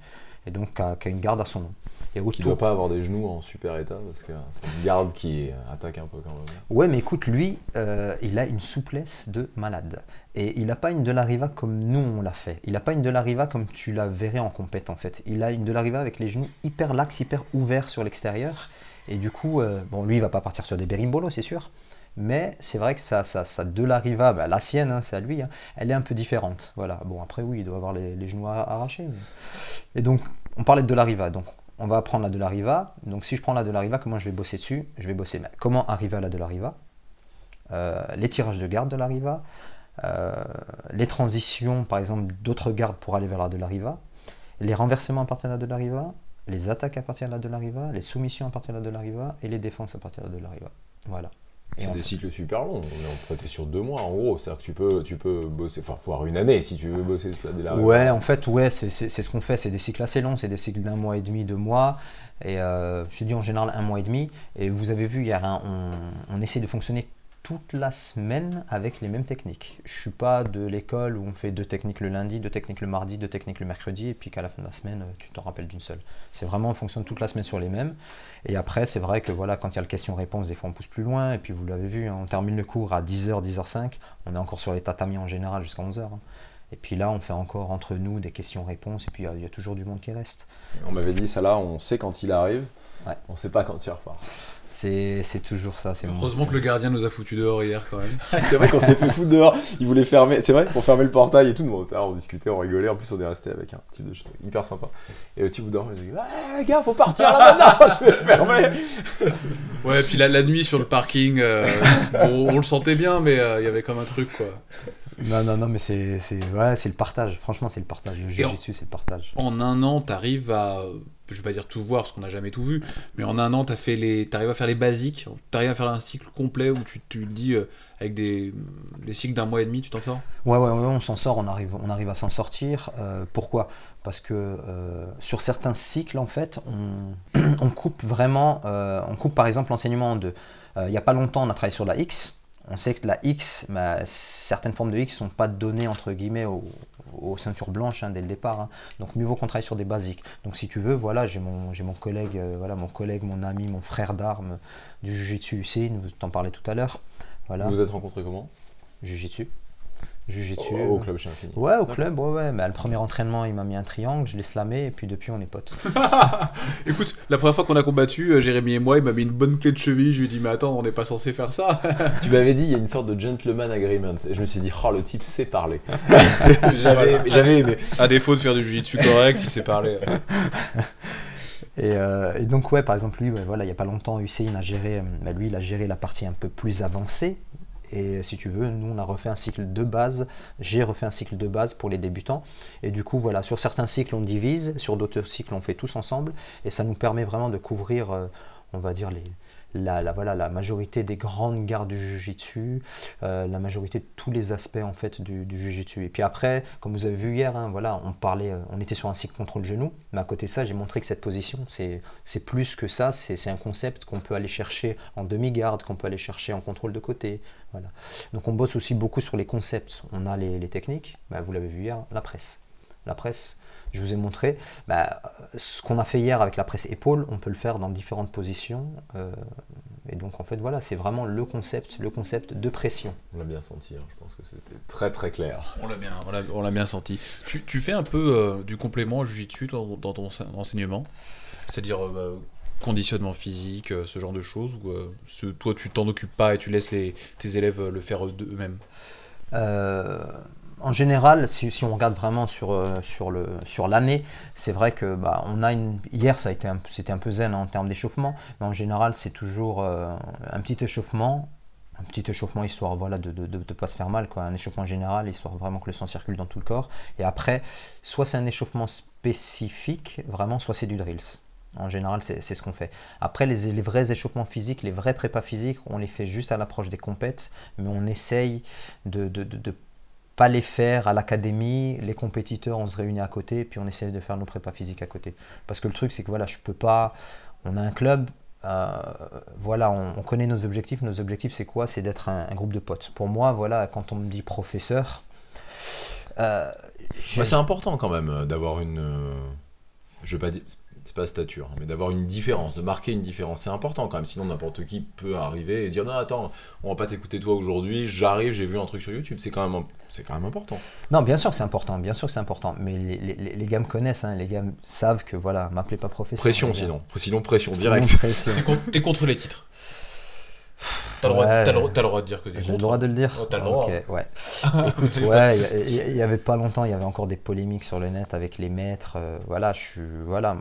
et donc qui a, une garde à son nom. Et qui ne doit pas avoir des genoux en super état, parce que c'est une garde qui attaque un peu quand même. Ouais, mais écoute, lui, euh, il a une souplesse de malade. Et il n'a pas une de la Riva comme nous on l'a fait. Il n'a pas une de la Riva comme tu la verrais en compète en fait. Il a une de la Riva avec les genoux hyper lax, hyper ouverts sur l'extérieur. Et du coup, euh, bon, lui, il va pas partir sur des berimbolos, c'est sûr. Mais c'est vrai que ça, ça, ça de la Riva, bah, la sienne, hein, c'est à lui, hein, elle est un peu différente. Voilà. Bon, après, oui, il doit avoir les, genoux arrachés. Et donc, on parlait de de la Riva. Donc, on va prendre la de la Riva. Donc, si je prends la de la Riva, comment je vais bosser dessus Je vais bosser comment arriver à la de la Riva, euh, les tirages de garde de la Riva, euh, les transitions, par exemple, d'autres gardes pour aller vers la de la Riva, les renversements à partir de la de la Riva, les attaques à partir de la de la Riva, les soumissions à partir de la de la Riva et les défenses à partir de la de la Riva. Voilà. C'est des cycles super longs. On est sur deux mois en gros. C'est-à-dire que tu peux, tu peux bosser, enfin, voire une année si tu veux bosser de la Ouais, en fait, ouais, c'est ce qu'on fait. C'est des cycles assez longs. C'est des cycles d'un mois et demi, deux mois. Et euh, je dis en général un mois et demi. Et vous avez vu, hier, on, on essaie de fonctionner toute la semaine avec les mêmes techniques. Je suis pas de l'école où on fait deux techniques le lundi, deux techniques le mardi, deux techniques le mercredi, et puis qu'à la fin de la semaine, euh, tu t'en rappelles d'une seule. C'est vraiment, on fonctionne toute la semaine sur les mêmes. Et après, c'est vrai que voilà, quand il y a le question-réponse, des fois on pousse plus loin, et puis vous l'avez vu, hein, on termine le cours à 10h, 10h05, on est encore sur les tatamis en général jusqu'à 11h. Hein. Et puis là, on fait encore entre nous des questions-réponses, et puis il y, a toujours du monde qui reste. On m'avait dit ça là, on sait quand il arrive, on ne sait pas quand il repart. C'est toujours ça. Heureusement que le gardien nous a foutu dehors hier quand même. c'est vrai qu'on s'est fait foutre dehors. Il voulait fermer, c'est vrai, pour fermer le portail et tout. on discutait, on rigolait. En plus, on est resté avec un type de hyper sympa. Et le type dehors, il dit Ouais, les gars, faut partir là maintenant, je vais fermer. ouais, puis la, la nuit sur le parking, euh, on, le sentait bien, mais euh, il y avait comme un truc quoi. Non, non, non, mais c'est ouais, le partage. Franchement, c'est le partage. Le jeu c'est le partage. En un an, tu arrives à je vais pas dire tout voir parce qu'on n'a jamais tout vu, mais en un an, tu arrives à faire les basiques, tu arrives à faire un cycle complet où tu, tu dis euh, avec des les cycles d'un mois et demi, tu t'en sors? Ouais, ouais, on s'en sort, on arrive, on arrive à s'en sortir. Euh, pourquoi? Parce que euh, sur certains cycles, en fait, on, coupe vraiment, on coupe par exemple l'enseignement en deux. Il n'y a pas longtemps, on a travaillé sur la X. On sait que la X, bah, certaines formes de X ne sont pas données entre guillemets aux, aux ceintures blanches hein, dès le départ. Hein. Donc mieux vaut qu'on travaille sur des basiques. Donc si tu veux, voilà, j'ai mon, j'ai mon collègue, euh, voilà, mon collègue, mon ami, mon frère d'armes du Jiu-Jitsu UC, vous t'en parlez tout à l'heure. Voilà. Vous vous êtes rencontrés comment? Jiu-Jitsu. Jiu-Jitsu. Au, club chez Infini. Ouais, au club, ouais, ouais. Mais le premier entraînement, il m'a mis un triangle, je l'ai slamé, et puis depuis, on est potes. Écoute, la première fois qu'on a combattu, euh, Jérémy et moi, il m'a mis une bonne clé de cheville. Je lui ai dit, mais attends, on n'est pas censé faire ça. tu m'avais dit, il y a une sorte de gentleman agreement. Et je me suis dit, oh, le type sait parler. j'avais, aimé. À défaut de faire du jiu-jitsu correct, il sait parler. Euh, et, donc ouais, par exemple lui, voilà, il n'y a pas longtemps, Hussein a géré, euh, bah, lui, il a géré la partie un peu plus avancée et si tu veux, nous on a refait un cycle de base, j'ai refait un cycle de base pour les débutants. Et du coup, voilà, sur certains cycles on divise, sur d'autres cycles on fait tous ensemble. Et ça nous permet vraiment de couvrir, euh, on va dire, les, la, voilà, la majorité des grandes gardes du Jiu-Jitsu, euh, la majorité de tous les aspects en fait du, du Jiu-Jitsu. Et puis après, comme vous avez vu hier, hein, voilà, on parlait, euh, on était sur un cycle contrôle genou, mais à côté de ça, j'ai montré que cette position, c'est plus que ça, c'est un concept qu'on peut aller chercher en demi-garde, qu'on peut aller chercher en contrôle de côté. Voilà. Donc on bosse aussi beaucoup sur les concepts. On a les, techniques, bah, vous l'avez vu hier, la presse. La presse, je vous ai montré, bah, ce qu'on a fait hier avec la presse épaule, on peut le faire dans différentes positions. Euh, et donc en fait voilà, c'est vraiment le concept, le concept de pression. On l'a bien senti, hein, je pense que c'était très très clair. On l'a bien, on l'a bien senti. Tu, fais un peu euh, du complément à Jiu-Jitsu dans, dans, ton enseignement? C'est-à-dire euh, bah, conditionnement physique, ce genre de choses Ou toi tu t'en occupes pas et tu laisses les, tes élèves le faire eux-mêmes en général, si, on regarde vraiment sur, euh, sur, le, sur l'année, c'est vrai que bah, on a une, hier ça a été c'était un peu zen en termes d'échauffement, mais en général c'est toujours euh, un petit échauffement, un petit échauffement histoire voilà de ne de, de, pas se faire mal quoi, un échauffement général histoire vraiment que le sang circule dans tout le corps. Et après, soit c'est un échauffement spécifique, vraiment, soit c'est du drills. En général, c'est ce qu'on fait. Après, les, les, vrais échauffements physiques, les vrais prépas physiques, on les fait juste à l'approche des compètes, mais on essaye de, de, pas les faire à l'académie, les compétiteurs, on se réunit à côté, puis on essaie de faire nos prépas physiques à côté. Parce que le truc, c'est que voilà, je peux pas. On a un club, euh, voilà, on, connaît nos objectifs. Nos objectifs, c'est quoi? C'est d'être un, groupe de potes. Pour moi, voilà, quand on me dit professeur. Euh, bah, c'est important quand même euh, d'avoir une. je veux pas dire c'est pas stature, hein, mais d'avoir une différence, de marquer une différence, c'est important quand même. Sinon, n'importe qui peut arriver et dire non, attends, on va pas t'écouter toi aujourd'hui. J'arrive, j'ai vu un truc sur YouTube. C'est quand même, c'est quand même important. Non, bien sûr que c'est important, bien sûr que c'est important. Mais les, les, les, gars me connaissent, hein, les gars savent que voilà, m'appelez pas professeur. Pression sinon, sinon pression directe. T'es contre les titres. T'as le, le, droit de dire que t'es J'ai le droit de le dire oh, T'as le droit. ouais. Écoute, ouais, il y, avait pas longtemps, il y avait encore des polémiques sur le net avec les maîtres. Euh, voilà, je suis, voilà,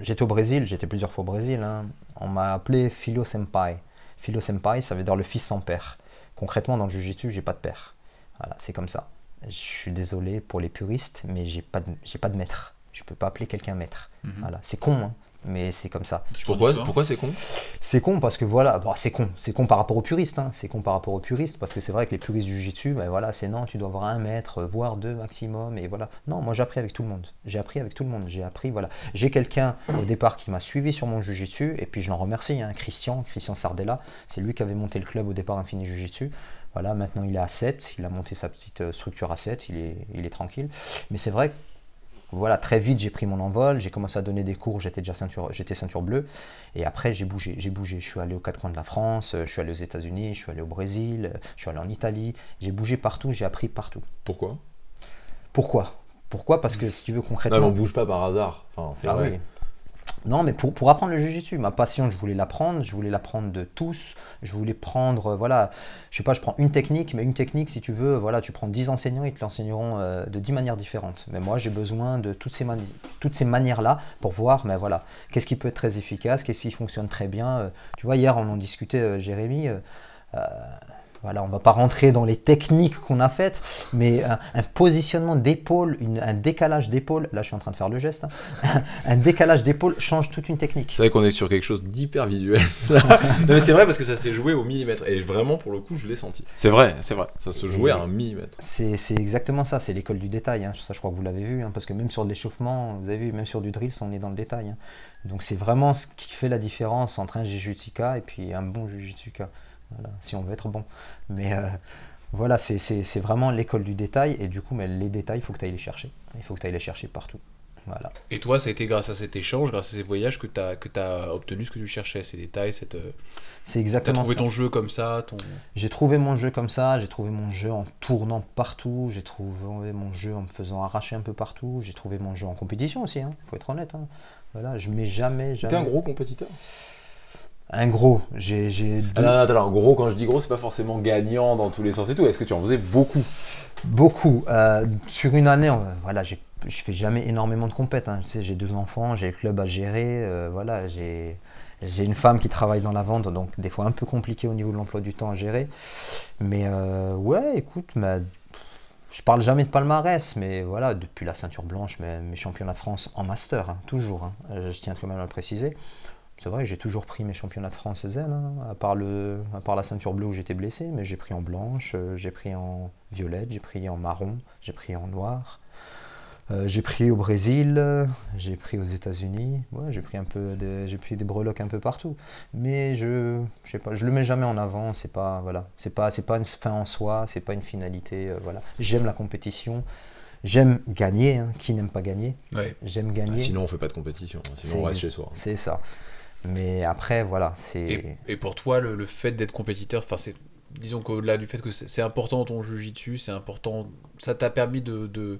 j'étais au Brésil, j'étais plusieurs fois au Brésil. Hein. On m'a appelé Philo Senpai. Philo Senpai, ça veut dire le fils sans père. Concrètement, dans le Jiu-Jitsu, j'ai pas de père. Voilà, c'est comme ça. Je suis désolé pour les puristes, mais j'ai pas de, j'ai pas de maître. Je peux pas appeler quelqu'un maître. Mhm. Voilà, c'est con, hein mais c'est comme ça. Pourquoi, pourquoi c'est con? C'est con parce que voilà, c'est con, c'est con par rapport aux puristes, hein. c'est con par rapport aux puristes parce que c'est vrai que les puristes du jiu-jitsu, ben voilà, c'est non, tu dois avoir un mètre, voire deux maximum, et voilà. Non, moi j'ai appris avec tout le monde, j'ai appris avec tout le monde, j'ai appris, voilà. J'ai quelqu'un au départ qui m'a suivi sur mon jiu-jitsu, et puis je l'en remercie, hein, Christian, Christian Sardella, c'est lui qui avait monté le club au départ Infini Jiu-Jitsu. Voilà, maintenant il est à 7, il a monté sa petite euh, structure à 7, il est, il est tranquille. Mais c'est vrai que voilà, très vite, j'ai pris mon envol, j'ai commencé à donner des cours, j'étais déjà ceinture, j'étais ceinture bleue, et après j'ai bougé, j'ai bougé. Je suis allé aux quatre coins de la France, je suis allé aux États-Unis, je suis allé au Brésil, je suis allé en Italie, j'ai bougé partout, j'ai appris partout. Pourquoi? Pourquoi? Pourquoi? Parce que si tu veux concrètement. Non, on bouge pas par hasard. Enfin, c'est ah vrai. Non, mais pour, apprendre le jiu-jitsu, ma passion, je voulais l'apprendre, je voulais l'apprendre de tous, je voulais prendre, euh, voilà, je sais pas, je prends une technique, mais une technique, si tu veux, voilà, tu prends 10 enseignants, ils te l'enseigneront euh, de 10 manières différentes. Mais moi, j'ai besoin de toutes ces, toutes ces manières-là pour voir, mais voilà, qu'est-ce qui peut être très efficace, qu'est-ce qui fonctionne très bien. Euh. tu vois, hier, on en discutait, Jérémy, voilà, on ne va pas rentrer dans les techniques qu'on a faites, mais un, positionnement d'épaule, un décalage d'épaule, là je suis en train de faire le geste, hein, un décalage d'épaule change toute une technique. C'est vrai qu'on est sur quelque chose d'hyper visuel. non mais c'est vrai parce que ça s'est joué au millimètre, et vraiment pour le coup je l'ai senti. C'est vrai, c'est vrai, ça se jouait à un millimètre. C'est exactement ça, c'est l'école du détail, hein. ça je crois que vous l'avez vu, hein, parce que même sur l'échauffement, vous avez vu, même sur du drill, on est dans le détail. Donc c'est vraiment ce qui fait la différence entre un Jujutsuka et puis un bon Jujutsuka si on veut être bon. Mais euh, voilà, c'est vraiment l'école du détail, et du coup, mais les détails, il faut que tu ailles les chercher. Il faut que tu ailles les chercher partout. Voilà. Et toi, ça a été grâce à cet échange, grâce à ces voyages que tu as, que as obtenu ce que tu cherchais, ces détails, cette... Euh, c'est exactement as trouvé ton jeu comme ça ton... J'ai trouvé mon jeu comme ça, j'ai trouvé mon jeu en tournant partout, j'ai trouvé mon jeu en me faisant arracher un peu partout, j'ai trouvé mon jeu en compétition aussi, il hein, faut être honnête. Hein. Voilà, je mets jamais... jamais... T'es un gros compétiteur un gros, j'ai. Deux... Ah non, non, gros, quand je dis gros, c'est pas forcément gagnant dans tous les sens et tout. Est-ce que tu en faisais beaucoup? Beaucoup. Euh, sur une année, voilà, je fais jamais énormément de compètes. Hein. Tu sais, j'ai deux enfants, j'ai le club à gérer. Euh, voilà, j'ai. J'ai une femme qui travaille dans la vente, donc des fois un peu compliqué au niveau de l'emploi du temps à gérer. Mais euh, ouais, écoute, mais, je parle jamais de palmarès, mais voilà, depuis la ceinture blanche, mes, mes championnats de France en master, hein, toujours, hein, je tiens quand même à le préciser. C'est vrai, j'ai toujours pris mes championnats de France ailes, hein, à, part le, à part la ceinture bleue où j'étais blessé, mais j'ai pris en blanche, euh, j'ai pris en violette, j'ai pris en marron, j'ai pris en noir. Euh, j'ai pris au Brésil, j'ai pris aux États-Unis, ouais, j'ai pris un peu, j'ai pris des breloques un peu partout. Mais je, je sais pas, je le mets jamais en avant. C'est pas, voilà, c'est pas, c'est pas une fin en soi, c'est pas une finalité. Euh, voilà, j'aime la compétition. J'aime gagner, hein. qui n'aime pas gagner J'aime gagner. Ah, sinon, on fait pas de compétition, sinon on reste chez soi. C'est ça. Mais après, voilà. c'est et, pour toi, le, fait d'être compétiteur, enfin, c'est disons qu'au-delà du fait que c'est important ton jujitsu, c'est important, ça t'a permis de, de,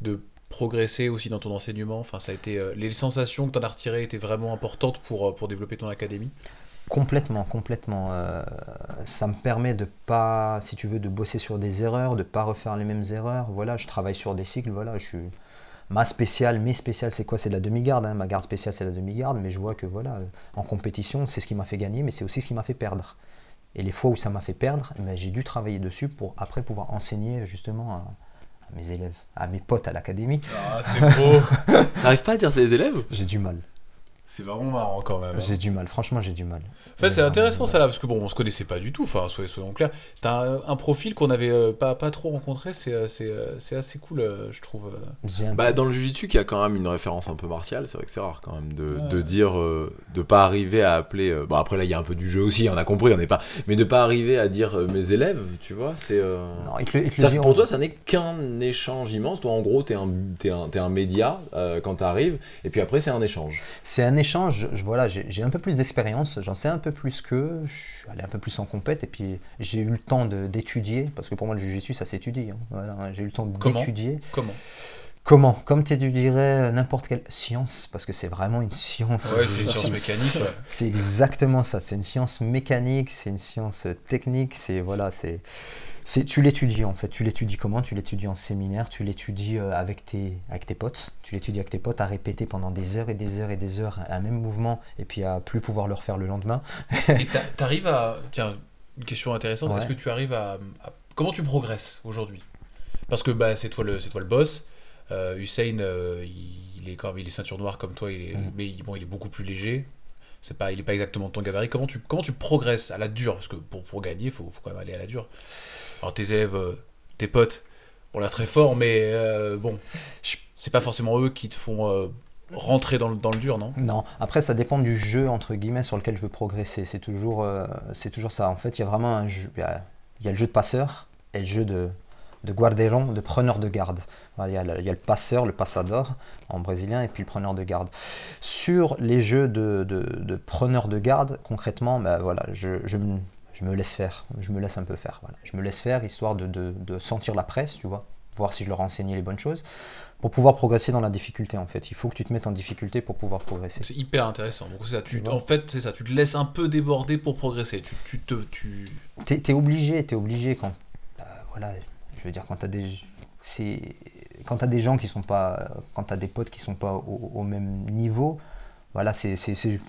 de, progresser aussi dans ton enseignement. Enfin, ça a été euh, les sensations que tu en as retirées étaient vraiment importantes pour, euh, pour développer ton académie? Complètement, complètement. Euh, ça me permet de pas, si tu veux, de bosser sur des erreurs, de pas refaire les mêmes erreurs. Voilà, je travaille sur des cycles. Voilà, je suis Ma spéciale, mes spéciales, c'est quoi? C'est de la demi-garde. Hein. Ma garde spéciale, c'est la demi-garde. Mais je vois que voilà, en compétition, c'est ce qui m'a fait gagner, mais c'est aussi ce qui m'a fait perdre. Et les fois où ça m'a fait perdre, eh ben, j'ai dû travailler dessus pour après pouvoir enseigner justement à, mes élèves, à mes potes à l'académie. Ah, c'est beau T'arrives pas à dire tes élèves? J'ai du mal. C'est vraiment marrant quand même. hein. J'ai du mal, franchement, j'ai du mal. En fait, c'est intéressant ça là, parce que bon, on se connaissait pas du tout, enfin, soyons, soyons clairs. T'as un, un profil qu'on avait euh, pas, pas trop rencontré, c'est euh, c'est, euh, c'est assez cool, euh, je trouve. euh. Bah, dans le Jiu-Jitsu, qui a quand même une référence un peu martiale, c'est vrai que c'est rare quand même de, Ouais. de dire, euh, de pas arriver à appeler. euh, bon, après là, il y a un peu du jeu aussi, on a compris, on n'est pas. Mais de pas arriver à dire euh, mes élèves, tu vois, c'est. euh, Non, le- dit que pour toi, ça n'est qu'un échange immense. Toi, en gros, t'es un, t'es un, t'es un média euh, quand t'arrives, et puis après, c'est un échange. C'est un échange, je, voilà, j'ai un peu plus d'expérience, j'en sais un peu plus qu'eux, je suis allé un peu plus en compète et puis j'ai eu le temps d'étudier, parce que pour moi le jiu-jitsu ça s'étudie, hein. Voilà, j'ai eu le temps d'étudier. Comment? Comment? Comme tu étudierais n'importe quelle science, parce que c'est vraiment une science. Ouais, c'est une science mécanique. ouais. C'est exactement ça, c'est une science mécanique, c'est une science technique, c'est voilà, c'est tu l'étudies en fait, tu l'étudies comment? Tu l'étudies en séminaire, tu l'étudies euh, avec tes avec tes potes, tu l'étudies avec tes potes à répéter pendant des heures et des heures et des heures un même mouvement et puis à plus pouvoir le refaire le lendemain. Et t'a- t'arrives à. Tiens, une question intéressante. Ouais. Est-ce que tu arrives à, à- Comment tu progresses aujourd'hui? Parce que bah, c'est toi, le- toi le boss. Euh, Hussein, euh, il, est quand même, il est ceinture noire comme toi, il est, mais il, bon, il est beaucoup plus léger. C'est pas, il est pas exactement de ton gabarit. Comment tu, comment tu progresses à la dure? Parce que pour, pour gagner, il faut, faut quand même aller à la dure. Alors tes élèves, euh, tes potes, ont l'air très forts, mais euh, bon, c'est pas forcément eux qui te font euh, rentrer dans le, dans le dur, non? Non, après ça dépend du jeu entre guillemets sur lequel je veux progresser. C'est toujours, euh, c'est toujours ça. En fait, il y a vraiment un jeu. Il y a, il y a le jeu de passeur et le jeu de, de guarderon, de preneur de garde. Il, y a le, il y a le passeur, le passador en brésilien, et puis le preneur de garde. Sur les jeux de, de, de preneur de garde, concrètement, ben voilà, je, je me, je me laisse faire. Je me laisse un peu faire. Voilà. Je me laisse faire histoire de, de, de sentir la presse, tu vois, voir si je leur ai enseigné les bonnes choses. Pour pouvoir progresser dans la difficulté, en fait. Il faut que tu te mettes en difficulté pour pouvoir progresser. C'est hyper intéressant. Donc, ça, tu, en fait, c'est ça. Tu te laisses un peu déborder pour progresser. Tu, tu te, tu... T'es es obligé, t'es obligé quand, bah, voilà, je veux dire quand t'as des, c'est, quand t'as des gens qui sont pas, quand t'as des potes qui sont pas au, au même niveau, voilà, c'est,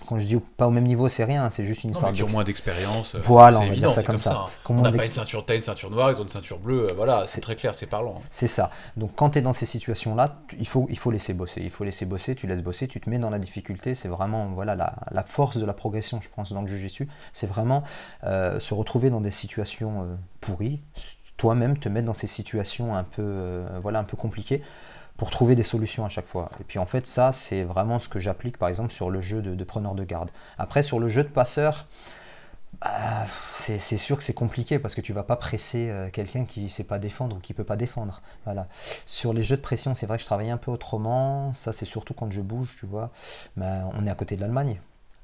quand je dis pas au même niveau, c'est rien, c'est juste une Non, histoire mais qui ont moins d'expérience. euh, Voilà, c'est évident, c'est comme comme ça. hein. Comme On n'a pas une ceinture, t'as une ceinture noire, ils ont une ceinture bleue. euh, voilà, c'est très clair, c'est parlant. C'est ça. Donc quand tu es dans ces situations-là, tu- il faut, il faut laisser bosser. Il faut laisser bosser, tu laisses bosser, tu te mets dans la difficulté. C'est vraiment voilà, la, la force de la progression, je pense, dans le Jiu-Jitsu. C'est vraiment euh, se retrouver dans des situations euh, pourries, toi-même te mettre dans ces situations un peu, euh, voilà, un peu compliquées pour trouver des solutions à chaque fois. Et puis en fait, ça, c'est vraiment ce que j'applique par exemple sur le jeu de, de preneur de garde. Après, sur le jeu de passeur, bah, c'est sûr que c'est compliqué parce que tu vas pas presser euh, quelqu'un qui ne sait pas défendre ou qui peut pas défendre. Voilà. Sur les jeux de pression, c'est vrai que je travaille un peu autrement. Ça, c'est surtout quand je bouge, tu vois. Bah, on est à côté de l'Allemagne.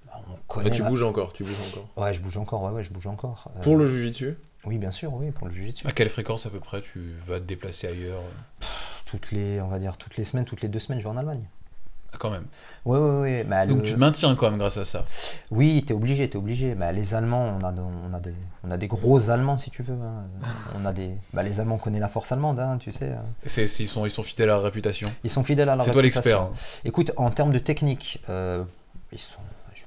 Bah, Mais tu la- bouges encore, tu bouges encore. Ouais, je bouge encore. Ouais, ouais, je bouge encore. Euh, Pour le Jiu-Jitsu Oui, bien sûr, oui, pour le jiu-jitsu. À quelle fréquence à peu près tu vas te déplacer ailleurs? Toutes les, on va dire, toutes les semaines, toutes les deux semaines, je vais en Allemagne. Ah, Quand même. Ouais, ouais, ouais. Bah, Donc le- tu te maintiens quand même grâce à ça. Oui, t'es obligé, t'es obligé. Bah, les Allemands, on a, on, a des, on a des gros Allemands, si tu veux. hein. On a des, bah, les Allemands connaissent la force allemande, hein, tu sais. hein. C'est, ils, sont, ils sont fidèles à leur réputation. Ils sont fidèles à leur C'est toi réputation. l'expert. hein. Écoute, en termes de technique, euh, ils sont,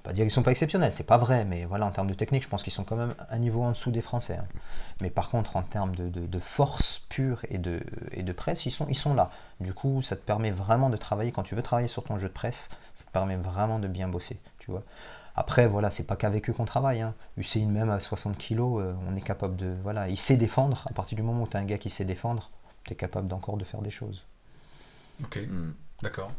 pas dire qu'ils sont pas exceptionnels, c'est pas vrai, mais voilà, en termes de technique, je pense qu'ils sont quand même un niveau en dessous des Français. hein. Mais par contre, en termes de, de- de force pure et de, et de presse, ils sont, ils sont là. Du coup, ça te permet vraiment de travailler, quand tu veux travailler sur ton jeu de presse, ça te permet vraiment de bien bosser, tu vois. Après, voilà, c'est pas qu'avec eux qu'on travaille. Hein. Hussein, même à 60 kg, on est capable de. Voilà, il sait défendre. À partir du moment où tu as un gars qui sait défendre, tu es capable d'encore de faire des choses. Ok, Hmm. d'accord.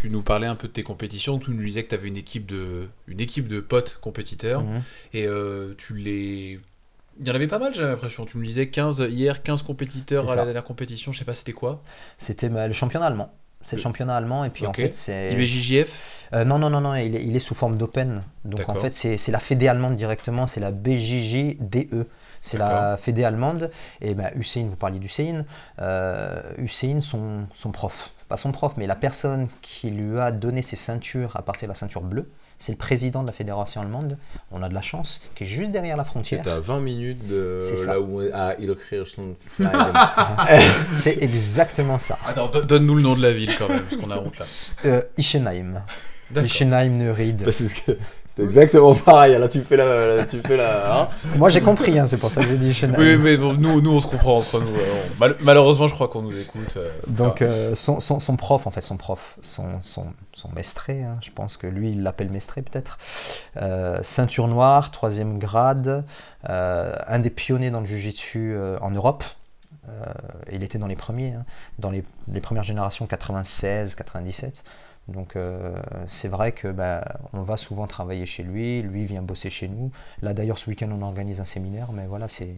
Tu nous parlais un peu de tes compétitions. Tu nous disais que tu avais une équipe de, une équipe de potes compétiteurs. Mhm. Et euh, tu les. Il y en avait pas mal, j'ai l'impression. Tu me disais 15 hier, 15 compétiteurs à la dernière compétition. Je sais pas, c'était quoi? C'était bah, le championnat allemand. C'est le championnat allemand et puis Ok. en fait c'est IBJJF Euh, non non non non il est, il est sous forme d'open. Donc en fait c'est la fédé allemande directement c'est la BJJDE c'est la fédé allemande. Et ben Hussein vous parliez d'Hussein. Euh, Hussein son, son prof. Pas son prof mais la personne qui lui a donné ses ceintures à partir de la ceinture bleue c'est le président de la fédération allemande on a de la chance qui est juste derrière la frontière. T'es à 20 minutes de C'est là où on est à c'est exactement ça. Attends, do- donne-nous le nom de la ville quand même, parce qu'on a honte là. euh, Ischenheim. D'accord. Ischenheim Neuried Bah, c'est ce que C'était exactement pareil. Là, tu fais la. là, tu fais la hein. Moi j'ai compris, hein, c'est pour ça que j'ai dit Chanel. Oui, mais bon, nous, nous, on se comprend entre nous. euh, on- mal- malheureusement, je crois qu'on nous écoute. euh, Donc enfin, euh, son, son- son prof, en fait, son prof, son, son, son maestré, hein, je pense que lui, il l'appelle maestré peut-être, euh, ceinture noire, troisième grade, euh, un des pionniers dans le jiu-jitsu euh, en Europe. Euh, il était dans les premiers, hein, dans les, les premières générations 96, 97. Donc euh, c'est vrai que bah, on va souvent travailler chez lui, lui vient bosser chez nous. Là d'ailleurs ce week-end on organise un séminaire, mais voilà c'est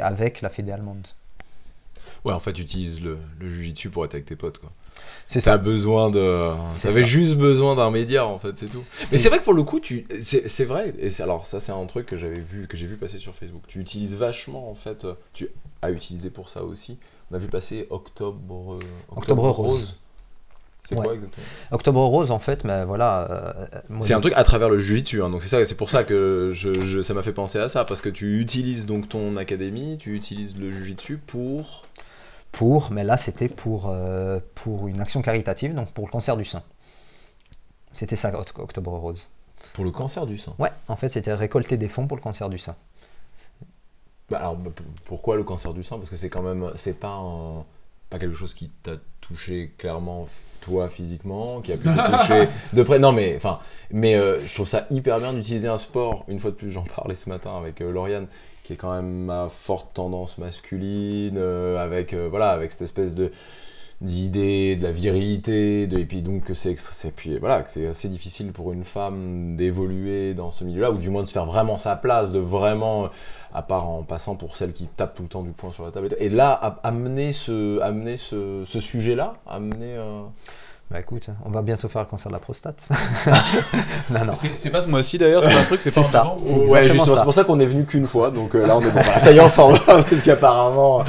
avec la fédé allemande. Ouais, en fait, tu utilises le, le jujitsu pour être avec tes potes, quoi. C'est T'as besoin de. T'avais ça. juste besoin d'un média, en fait, c'est tout. Mais C'est- vrai que pour le coup, tu. C'est vrai. Et alors, ça, c'est un truc que j'avais vu, que j'ai vu passer sur Facebook. Tu utilises vachement, en fait. euh, Tu as utilisé pour ça aussi. On a vu passer Octobre. euh, Octobre Rose. C'est Ouais. quoi exactement Octobre Rose, en fait, mais voilà. euh, C'est un truc à travers le jiu-jitsu, hein, donc c'est ça, c'est pour ça que je, je- ça m'a fait penser à ça, parce que tu utilises donc ton académie, tu utilises le jiu-jitsu pour. Pour, mais là, c'était pour, euh, pour une action caritative, donc pour le cancer du sein. C'était ça, Oct- Octobre Rose. Pour le cancer du sein. Ouais, en fait, c'était récolter des fonds pour le cancer du sein. Bah alors bah, pourquoi le cancer du sein? Parce que c'est quand même c'est pas un- pas quelque chose qui t'a touché clairement toi physiquement, qui a pu te toucher de près. Non mais enfin mais euh, je trouve ça hyper bien d'utiliser un sport. Une fois de plus, j'en parlais ce matin avec euh, Lauriane, qui est quand même à forte tendance masculine, euh, avec voilà avec cette espèce de d'idée de la virilité de, et puis donc que c'est voilà c'est assez difficile pour une femme d'évoluer dans ce milieu-là ou du moins de se faire vraiment sa place de vraiment à part en passant pour celle qui tape tout le temps du poing sur la table et, là amener ce amener ce sujet-là amener euh, Bah écoute, on va bientôt faire le cancer de la prostate. non, non. C'est c'est pas ce mois-ci d'ailleurs, c'est pas un truc, c'est pas ça. en novembre C'est ouais justement c'est pour ça qu'on est venu qu'une fois donc euh, là on est bon voilà, ça y est ensemble parce qu'apparemment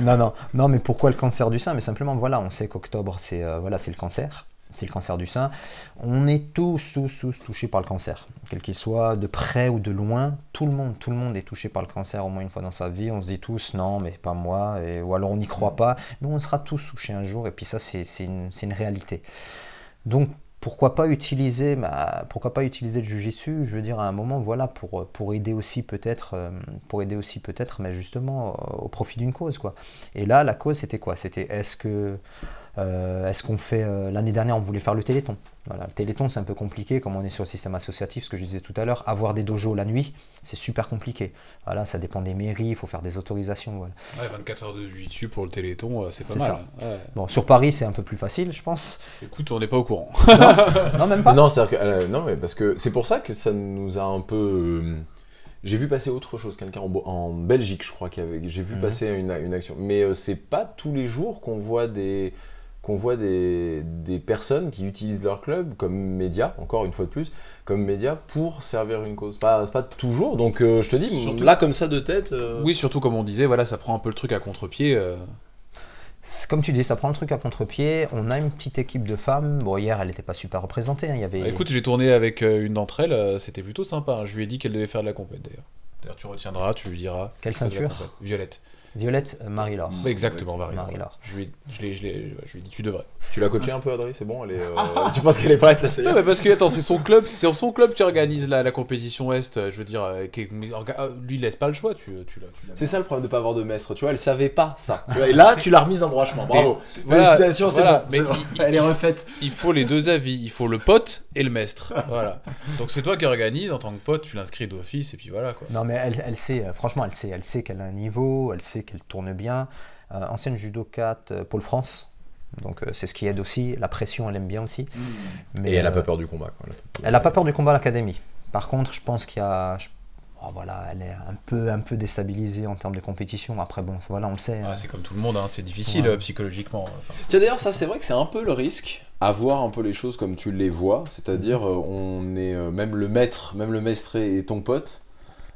non, non, non, mais pourquoi le cancer du sein Mais simplement, voilà, on sait qu'octobre, c'est euh, voilà, c'est le cancer. C'est le cancer du sein. On est tous, tous, tous touchés par le cancer, quel qu'il soit, de près ou de loin. Tout le monde, est touché par le cancer au moins une fois dans sa vie. On se dit tous, non, mais pas moi, et, ou alors on n'y croit pas. Mais on sera tous touchés un jour, et puis ça, c'est une, réalité. Donc, pourquoi pas utiliser, bah, pourquoi pas utiliser le jujitsu Je veux dire, à un moment, voilà, pour, aider aussi peut-être, euh, aussi peut-être, mais justement au profit d'une cause, quoi. Et là, la cause, c'était quoi? C'était est-ce que euh, est-ce qu'on fait euh, l'année dernière, on voulait faire le Téléthon. Voilà, le Téléthon, c'est un peu compliqué, comme on est sur le système associatif, ce que je disais tout à l'heure. Avoir des dojos la nuit, c'est super compliqué. Voilà, ça dépend des mairies, il faut faire des autorisations. Voilà. Ouais, 24 heures de jiu pour le Téléthon, euh, c'est pas mal. ça. hein. Ouais. Bon, sur Paris, c'est un peu plus facile, je pense. Écoute, on n'est pas au courant. Non, même pas. Non, c'est-à-dire que, euh, non, mais parce que c'est pour ça que ça nous a un peu. euh, j'ai vu passer autre chose, quelqu'un en, en Belgique, je crois, qui avait. J'ai vu Mhm. passer une, une action. Mais euh, c'est pas tous les jours qu'on voit des qu'on voit des, des personnes qui utilisent leur club comme média, encore une fois de plus, comme média pour servir une cause. Pas, c'est pas toujours, donc euh, je te dis, Surtout- là comme ça de tête. euh, Oui, surtout comme on disait, voilà, ça prend un peu le truc à contre-pied. euh. Comme tu dis, ça prend le truc à contre-pied. On a une petite équipe de femmes. Bon, hier, elle n'était pas super représentée. hein. Il y avait. Bah, écoute, j'ai tourné avec une d'entre elles, c'était plutôt sympa. hein. Je lui ai dit qu'elle devait faire de la compète d'ailleurs. D'ailleurs, tu retiendras, tu lui diras. Quelle ceinture. Violette. Violette euh, Marie-Laure. Exactement, Marie. Marie-Laure. Je lui ai, je l'ai- je l'ai- je lui ai dit, tu devrais. Tu l'as coaché un peu, Adri, c'est bon elle est, euh, Tu penses qu'elle est prête là ça y est Non, mais parce que, attends, c'est son club, c'est son club qui organise la, la compétition Est. euh, Je veux dire, qui lui, il laisse pas le choix. Tu, tu l'as. tu C'est ça le problème de pas avoir de maître, tu vois, elle savait pas ça. Tu vois, et là, tu l'as remise en brochement, bravo. Voilà, Félicitations, c'est voilà, bon, mais c'est bon. il- Elle est refaite. Il faut les deux avis, il faut le pote et le maître. Voilà. Donc c'est toi qui organise en tant que pote, tu l'inscris d'office et puis voilà quoi. Non, mais elle, elle sait, franchement, elle sait, elle sait qu'elle a un niveau, elle sait qu'elle tourne bien. Euh, ancienne judokate, euh, Pôle France. Donc, euh, c'est ce qui aide aussi. La pression, elle aime bien aussi. Mais, Et elle a euh, pas peur du combat. Quoi. Elle n'a pas peur du combat à l'académie. Par contre, je pense qu'il y a. je- oh, voilà, elle est un peu, un peu déstabilisée en termes de compétition. Après, bon, voilà, on le sait. Ah, hein. c'est comme tout le monde, hein, c'est difficile Ouais. psychologiquement. Enfin, Tiens, d'ailleurs, ça, c'est vrai que c'est un peu le risque à voir un peu les choses comme tu les vois. C'est-à-dire, euh, on est même le maître, même le maître est ton pote.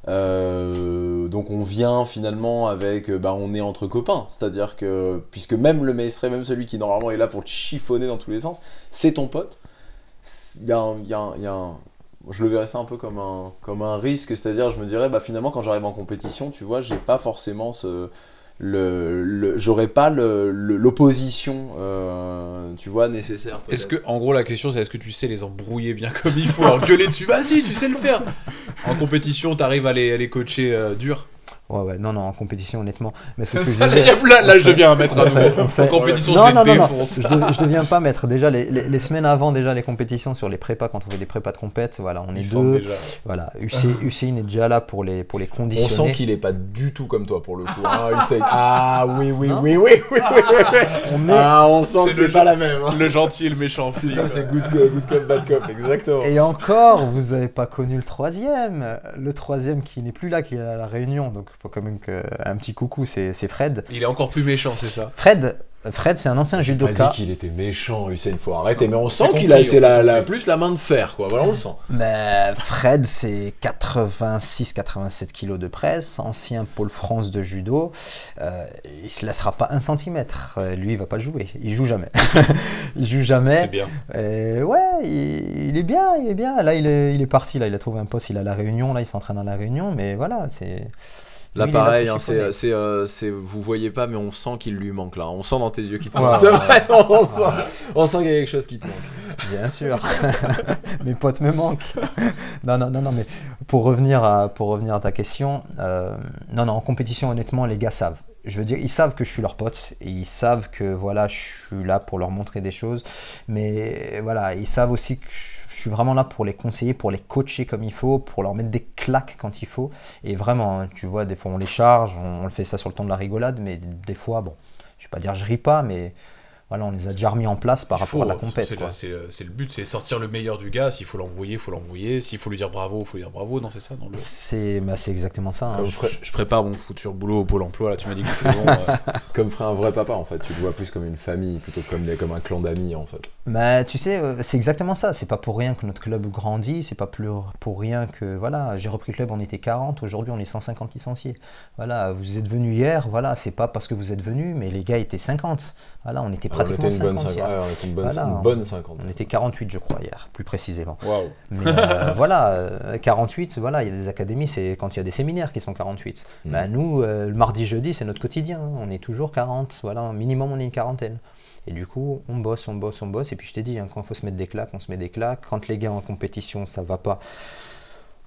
Euh, donc on vient finalement avec, euh, bah, on est entre copains, c'est-à-dire que puisque même le maître, même celui qui normalement est là pour te chiffonner dans tous les sens, c'est ton pote. Il y a, un- y a y a je le verrais ça un peu comme un, comme un risque, c'est-à-dire je me dirais bah finalement quand j'arrive en compétition, tu vois, j'ai pas forcément ce, le, j'aurais pas l'opposition, euh, tu vois, nécessaire. Est-ce que, en gros, la question c'est est-ce que tu sais les embrouiller bien comme il faut, leur gueuler dessus, vas-y, tu sais le faire! En compétition, t'arrives à les, les coacher euh, dur Ouais, ouais, non, non, en compétition, honnêtement. Mais c'est ce que je Ça, disais. là, là, je deviens un maître à On fait- nouveau. on fait- En compétition, non, je non, les non, défonce. je, je deviens pas maître. Déjà, les, les- les semaines avant, déjà, les compétitions sur les prépas, quand on fait des prépas de compète, voilà, on est Ils deux. déjà. Voilà, Hussein, Hussein est déjà là pour les, pour les On conditionner. sent qu'il est pas du tout comme toi pour le coup. hein, Hussein. Ah oui, oui, oui, oui, oui, oui. On met- Ah, on sent que C'est pas la même. hein. Le gentil et le méchant. C'est ça, c'est good, good cop, bad cop, exactement. Et encore, vous n'avez pas connu le troisième. Le troisième qui n'est plus là, qui est à la Réunion. Donc, faut quand même que un petit coucou, c'est c'est Fred. Il est encore plus méchant, c'est ça. Fred, Fred c'est un ancien On a judoka. dit qu'il était méchant, Hussein, faut arrêter. Mais on C'est sent qu'il a, c'est on la, plus la main de fer, quoi. Voilà, on le sent. Mais Fred, c'est 86-87 kilos de presse, ancien pôle France de judo. Euh, il se laissera pas un centimètre. Euh, Lui, il va pas jouer. Il joue jamais. il joue C'est jamais. bien. Et ouais, il, il est bien, il est bien. Là, il est, il est parti. Là, il a trouvé un poste. Il est à la Réunion. Là, il s'entraîne à la Réunion. Mais voilà, c'est. Là, pareil, hein, c'est, c'est, euh, c'est- vous voyez pas, mais on sent qu'il lui manque là. On sent dans tes yeux qu'il te manque. C'est vrai, on sent, on sent qu'il y a quelque chose qui te manque. Bien sûr. Mes potes me manquent. non, non, non, non, mais pour revenir à, pour revenir à ta question, euh, non, non, en compétition, honnêtement, les gars savent. Je veux dire, ils savent que je suis leur pote, et ils savent que voilà, je suis là pour leur montrer des choses, mais voilà, ils savent aussi que je suis vraiment là pour les conseiller, pour les coacher comme il faut, pour leur mettre des claques quand il faut. Et vraiment, hein, tu vois, des fois on les charge, on, on le fait ça sur le temps de la rigolade, mais des fois, bon, je vais pas dire je ris pas, mais voilà, on les a déjà remis en place par Il rapport faut, à la compète. C'est le, but, c'est sortir le meilleur du gars. S'il faut l'embrouiller, il faut l'embrouiller. S'il faut lui dire bravo, il faut lui dire bravo. Non, c'est ça. Dans le... C'est bah, c'est exactement ça. hein. Je, prépare mon futur boulot au Pôle emploi. Là, tu m'as dit que bon. euh, comme ferait un vrai papa en fait. Tu le vois plus comme une famille plutôt que comme, des- comme un clan d'amis en fait. Bah, tu sais, euh, c'est exactement ça. C'est pas pour rien que notre club grandit. C'est pas plus pour rien que voilà. J'ai repris le club, on était 40. Aujourd'hui, on est 150 licenciés. Voilà, vous êtes venus hier. Voilà, c'est pas parce que vous êtes venus, mais les gars étaient 50. Voilà, on était Ah, on pratiquement était une bonne 50 cinq- hier. ouais, on était une bonne, Voilà, une on- bonne 50. On était 48, je crois, hier, plus précisément. Mais euh, voilà, euh, 48, voilà, il y a des académies, c'est quand il y a des séminaires qui sont 48. Mm. Bah, nous, euh, le mardi, jeudi, c'est notre quotidien. hein. On est toujours 40, voilà, minimum, on est une quarantaine. Et du coup, on bosse, on bosse, on bosse. Et puis je t'ai dit, hein, quand il faut se mettre des claques, on se met des claques. Quand les gars en compétition, ça va pas.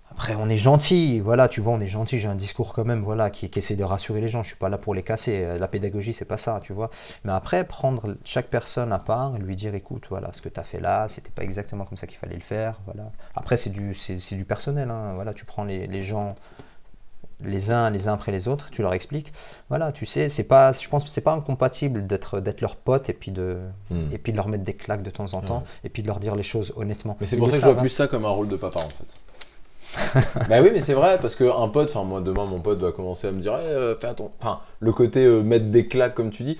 Après, on est gentil, voilà, tu vois, on est gentil. J'ai un discours quand même, voilà, qui, qui essaie de rassurer les gens. Je suis pas là pour les casser. Euh, La pédagogie, c'est pas ça, tu vois. Mais après, prendre chaque personne à part lui dire, écoute, voilà, ce que tu as fait là, c'était pas exactement comme ça qu'il fallait le faire, voilà. Après, c'est du, c'est, c'est du personnel, hein, voilà, tu prends les, les gens les uns les uns après les autres, tu leur expliques. Voilà, tu sais, c'est pas, je pense que c'est pas incompatible d'être d'être leur pote et puis de Hmm. et puis de leur mettre des claques de temps en temps et puis de leur dire les choses honnêtement. Mais c'est pour ça que je vois savent, plus ça comme un rôle de papa en fait. bah oui, mais c'est vrai, parce qu'un pote, enfin moi demain mon pote va commencer à me dire Eh, euh, fais attention. Enfin, le côté euh, mettre des claques comme tu dis.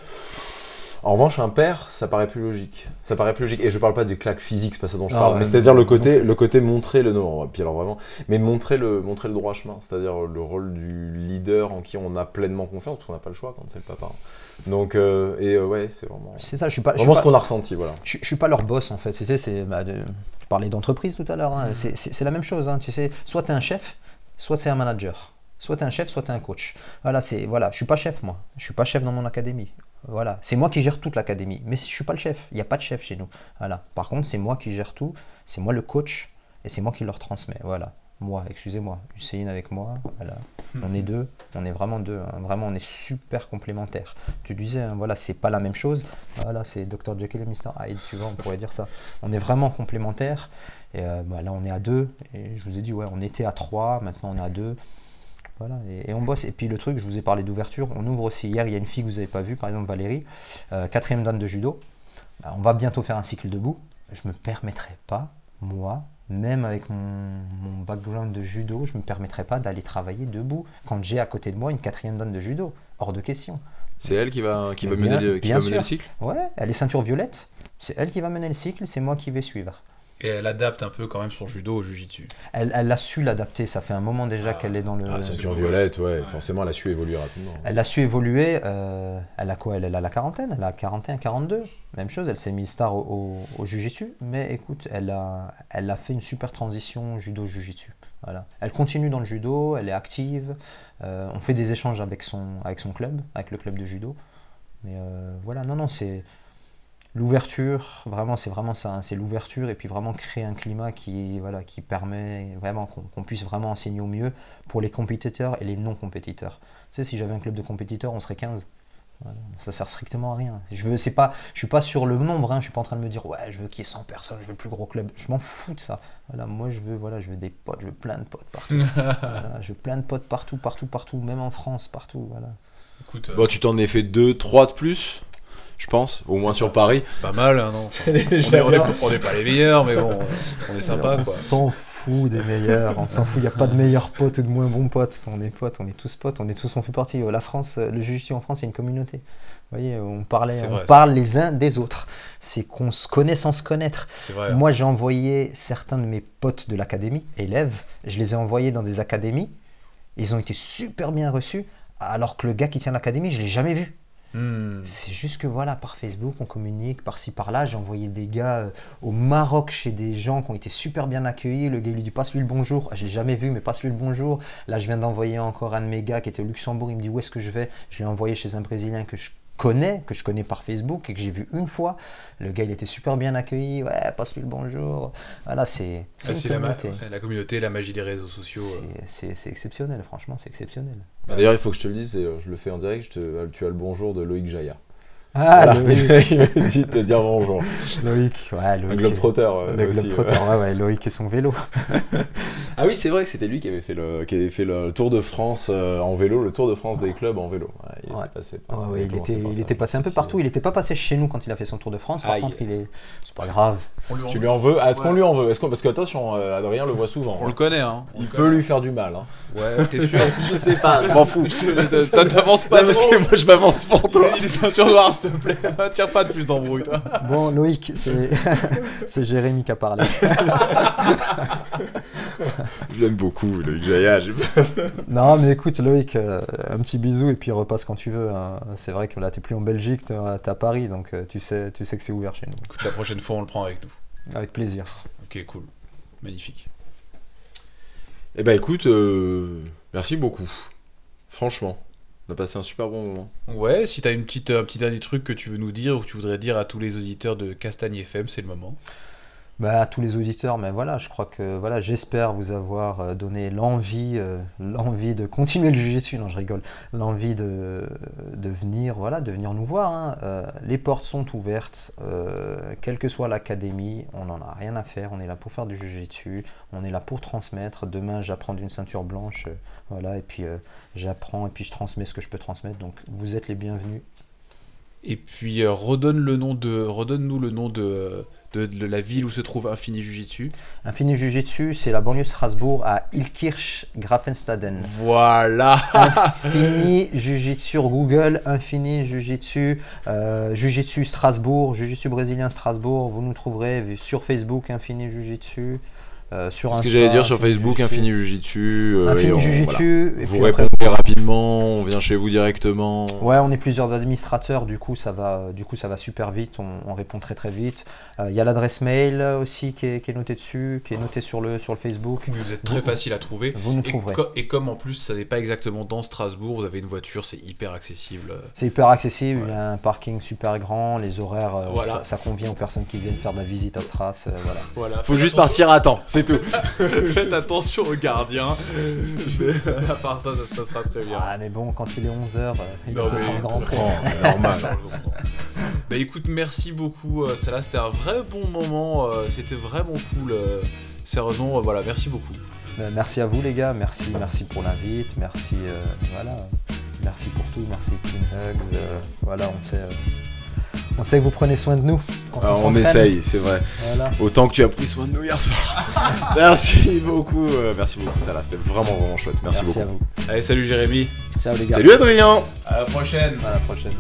En revanche, un père, ça paraît plus logique. Ça paraît plus logique. Et je parle pas du claque physique, c'est pas ça dont je Ah parle. ouais, mais c'est-à-dire le côté, non. le côté montrer le non, puis alors vraiment, mais montrer le, montrer le droit chemin. C'est-à-dire le rôle du leader en qui on a pleinement confiance, parce qu'on n'a pas le choix quand c'est le papa. Donc, euh, et euh, ouais, c'est vraiment, C'est ça, je suis pas, je suis vraiment ce qu'on a ressenti, voilà. je, je suis pas leur boss en fait. C'est, bah, de- je parlais d'entreprise tout à l'heure. hein. C'est, c'est- c'est la même chose. hein, tu sais, soit tu es un chef, soit c'est un manager. Soit tu es un chef, soit tu es un coach. Voilà, c'est voilà, je suis pas chef moi. Je suis pas chef dans mon académie. Voilà, c'est moi qui gère toute l'académie, mais je suis pas le chef. Il n'y a pas de chef chez nous. Voilà. Par contre, c'est moi qui gère tout. C'est moi le coach et c'est moi qui leur transmets. Voilà. Moi, excusez-moi, Hussein avec moi. Voilà. On est deux. On est vraiment deux. hein. Vraiment, on est super complémentaires. Tu disais, hein, voilà, c'est pas la même chose. Voilà, c'est Dr Jekyll et Mr Hyde, tu vois, on pourrait dire ça. On est vraiment complémentaires. Et euh, bah, là, on est à deux. Et je vous ai dit, ouais, on était à trois, maintenant on est à deux. Voilà, et, et on bosse. Et puis le truc, je vous ai parlé d'ouverture, on ouvre aussi. Hier, il y a une fille que vous n'avez pas vue, par exemple Valérie, euh, quatrième dan de judo. Bah, on va bientôt faire un cycle debout. Je ne me permettrai pas, moi, même avec mon, mon background de judo, je ne me permettrai pas d'aller travailler debout quand j'ai à côté de moi une quatrième dan de judo. Hors de question. C'est elle qui va, qui va Bien- mener, le, qui va mener le cycle? Ouais, elle est ceinture violette. C'est elle qui va mener le cycle, c'est moi qui vais suivre. Et elle adapte un peu quand même son judo au jujitsu. Elle, elle a su l'adapter, ça fait un moment déjà Ah. qu'elle est dans le... Ah, ceinture violette, ouais, Ouais. forcément, elle a su évoluer rapidement. Elle a su évoluer, euh, elle a quoi? Elle, elle a la quarantaine, elle a 41, 42, même chose, elle s'est mise star au, au, au Jiu-Jitsu, mais écoute, elle a, elle a fait une super transition judo-Jiu-Jitsu. Voilà. Elle continue dans le judo, elle est active. euh, on fait des échanges avec son, avec son club, avec le club de judo. Mais euh, voilà, non, non, c'est l'ouverture, vraiment, c'est vraiment ça. hein, c'est l'ouverture et puis vraiment créer un climat qui, voilà, qui permet vraiment qu'on puisse vraiment enseigner au mieux pour les compétiteurs et les non-compétiteurs. Tu sais, si j'avais un club de compétiteurs, on serait 15. Voilà, ça sert strictement à rien. Je veux, c'est pas, je suis pas sur le nombre, hein, je suis pas en train de me dire ouais, je veux qu'il y ait 100 personnes, je veux le plus gros club. Je m'en fous de ça. Voilà, moi je veux, voilà, je veux des potes, je veux plein de potes partout. Voilà, je veux plein de potes partout, partout, partout, même en France, partout. Voilà. Écoute, euh, Bon, tu t'en es fait 2, 3 de plus, je pense, au moins sur Paris. pas mal, hein, non Enfin, on, est, Déjà on est- bien. on est pas les meilleurs, mais bon, on est sympa on s'en fout des meilleurs, on s'en fout. Il n'y a pas de meilleurs potes ou de moins bons potes. On est potes, on est tous potes, on est tous, on fait partie. La France, le jiu en France, c'est une communauté. Vous voyez, on parlait, on vrai, parle les uns des autres. C'est qu'on se connaît sans se connaître. C'est vrai. hein. Moi, j'ai envoyé certains de mes potes de l'académie, élèves, je les ai envoyés dans des académies. Ils ont été super bien reçus, alors que le gars qui tient l'académie, je l'ai jamais vu. Hmm. C'est juste que voilà, par Facebook, on communique, par-ci, par-là. J'ai envoyé des gars euh, au Maroc chez des gens qui ont été super bien accueillis. Le gars, lui dit passe-lui le bonjour. Ah, J'ai jamais vu, mais passe-lui le bonjour. Là, je viens d'envoyer encore un de mes gars qui était au Luxembourg. Il me dit où est-ce que je vais? Je l'ai envoyé chez un Brésilien que je connais, que je connais par Facebook et que j'ai vu une fois. Le gars, il était super bien accueilli. Ouais, passe-lui le bonjour. Voilà, c'est c'est Ah, la, la communauté, la magie des réseaux sociaux. euh. C'est- C'est c'est exceptionnel, franchement, c'est exceptionnel. Bah, D'ailleurs, il faut que je te le dise, et euh, je le fais en direct, je te- tu as le bonjour de Loïc Jaya. Ah, Voilà. Loïc, il me dit de te dire bonjour. Loïc, ouais, Loïc. Un globetrotter euh, Le globetrotter, ouais. ouais, ouais, Loïc et son vélo. Ah oui, c'est vrai que c'était lui qui avait fait le, qui avait fait le Tour de France euh, en vélo, le Tour de France des clubs en vélo. Ouais, il était passé. Ouais, ouais, avait il, commencé était, par il ça. était passé un peu partout. Il n'était pas passé chez nous quand il a fait son Tour de France. Par Aïe. contre, il est. C'est pas grave. Tu lui en veux? Ah, Est-ce qu'on lui en veut? Est-ce qu'on parce que attention, euh, Adrien le voit souvent. On hein. le connaît, hein. On Il peut connaît. lui faire du mal. Hein. Ouais, t'es sûr? Je sais pas, je m'en fous. T'as- T'avances pas parce que moi je m'avance pour toi. Il est ceinture noire, te plaît. Tire pas de plus d'embrouille, toi. Bon, Loïc, c'est c'est Jérémy qui a parlé. Je l'aime beaucoup, Loïc Jaya. non, mais écoute, Loïc, euh, un petit bisou et puis repasse quand tu veux. hein. C'est vrai que là, t'es plus en Belgique, t'es à Paris, donc euh, tu sais, tu sais que c'est ouvert chez nous. Écoute, la prochaine fois, on le prend avec nous. Avec plaisir. Ok, cool. Magnifique. Eh ben écoute, euh, merci beaucoup. Franchement, on a passé un super bon moment. Ouais, si petite, un petit dernier truc que tu veux nous dire ou que tu voudrais dire à tous les auditeurs de Castagne FM, c'est le moment. Bah, à tous les auditeurs, mais voilà, je crois que voilà, j'espère vous avoir euh, donné l'envie, euh, l'envie de continuer le jiu-jitsu. Non, je rigole. L'envie de, de venir, voilà, de venir nous voir. hein. Euh, les portes sont ouvertes, quelle que soit l'académie, on n'en a rien à faire. On est là pour faire du jiu-jitsu, on est là pour transmettre. Demain, j'apprends d'une ceinture blanche, voilà, et puis j'apprends et puis je transmets ce que je peux transmettre. Donc, vous êtes les bienvenus. Et puis redonne le nom de, redonne-nous le nom de, de, de la ville où se trouve Infini Jujitsu. Infini Jiu-Jitsu, c'est la banlieue de Strasbourg à Ilkirch, Grafenstaden. Voilà. Infini Jiu-Jitsu sur Google, Infini Jiu-Jitsu, euh, Jiu-Jitsu Strasbourg, Jiu-Jitsu brésilien Strasbourg, vous nous trouverez sur Facebook Infini Jiu-Jitsu, euh, sur Ce que j'allais dire sur Infini Facebook. Infini Jujitsu. euh, et Infini on- Jiu-Jitsu, voilà. et Vous puis rapidement, on vient chez vous directement. Ouais, on est plusieurs administrateurs, du coup ça va, du coup ça va super vite, on, on répond très très vite. Euh, Il y a l'adresse mail euh, aussi qui est, qui est notée dessus, qui est notée sur le, sur le Facebook. Vous êtes très facile à trouver. Vous nous Et, trouverez. co- et comme en plus ça n'est pas exactement dans Strasbourg, vous avez une voiture, c'est hyper accessible. C'est hyper accessible, il y a un parking super grand, les horaires, euh, Voilà. ça, ça convient aux personnes qui viennent faire de la visite à Stras. euh, voilà. Voilà. Faut juste partir à temps, c'est tout. Faites attention aux gardiens. Mais à part ça, ça se très bien. Ah mais bon, quand il est 11h, il Non, est temps de rentrer. c'est normal. bah écoute, merci beaucoup. euh, Celle-là, c'était un vrai bon moment. euh, C'était vraiment cool. euh, Sérieusement, euh, voilà, merci beaucoup. Euh, Merci à vous les gars, merci, merci pour l'invite, merci, euh, voilà, merci pour tout, merci Clean Hugs, euh, voilà, on sait, euh, on sait que vous prenez soin de nous. quand Alors, on essaye, c'est vrai. Voilà. Autant que tu as pris soin de nous hier soir. merci beaucoup, euh, merci beaucoup. Ça là, c'était vraiment vraiment chouette. Merci, Merci beaucoup. à vous. Allez, salut Jérémy. Ciao les gars. Salut Adrien. À la prochaine. À la prochaine.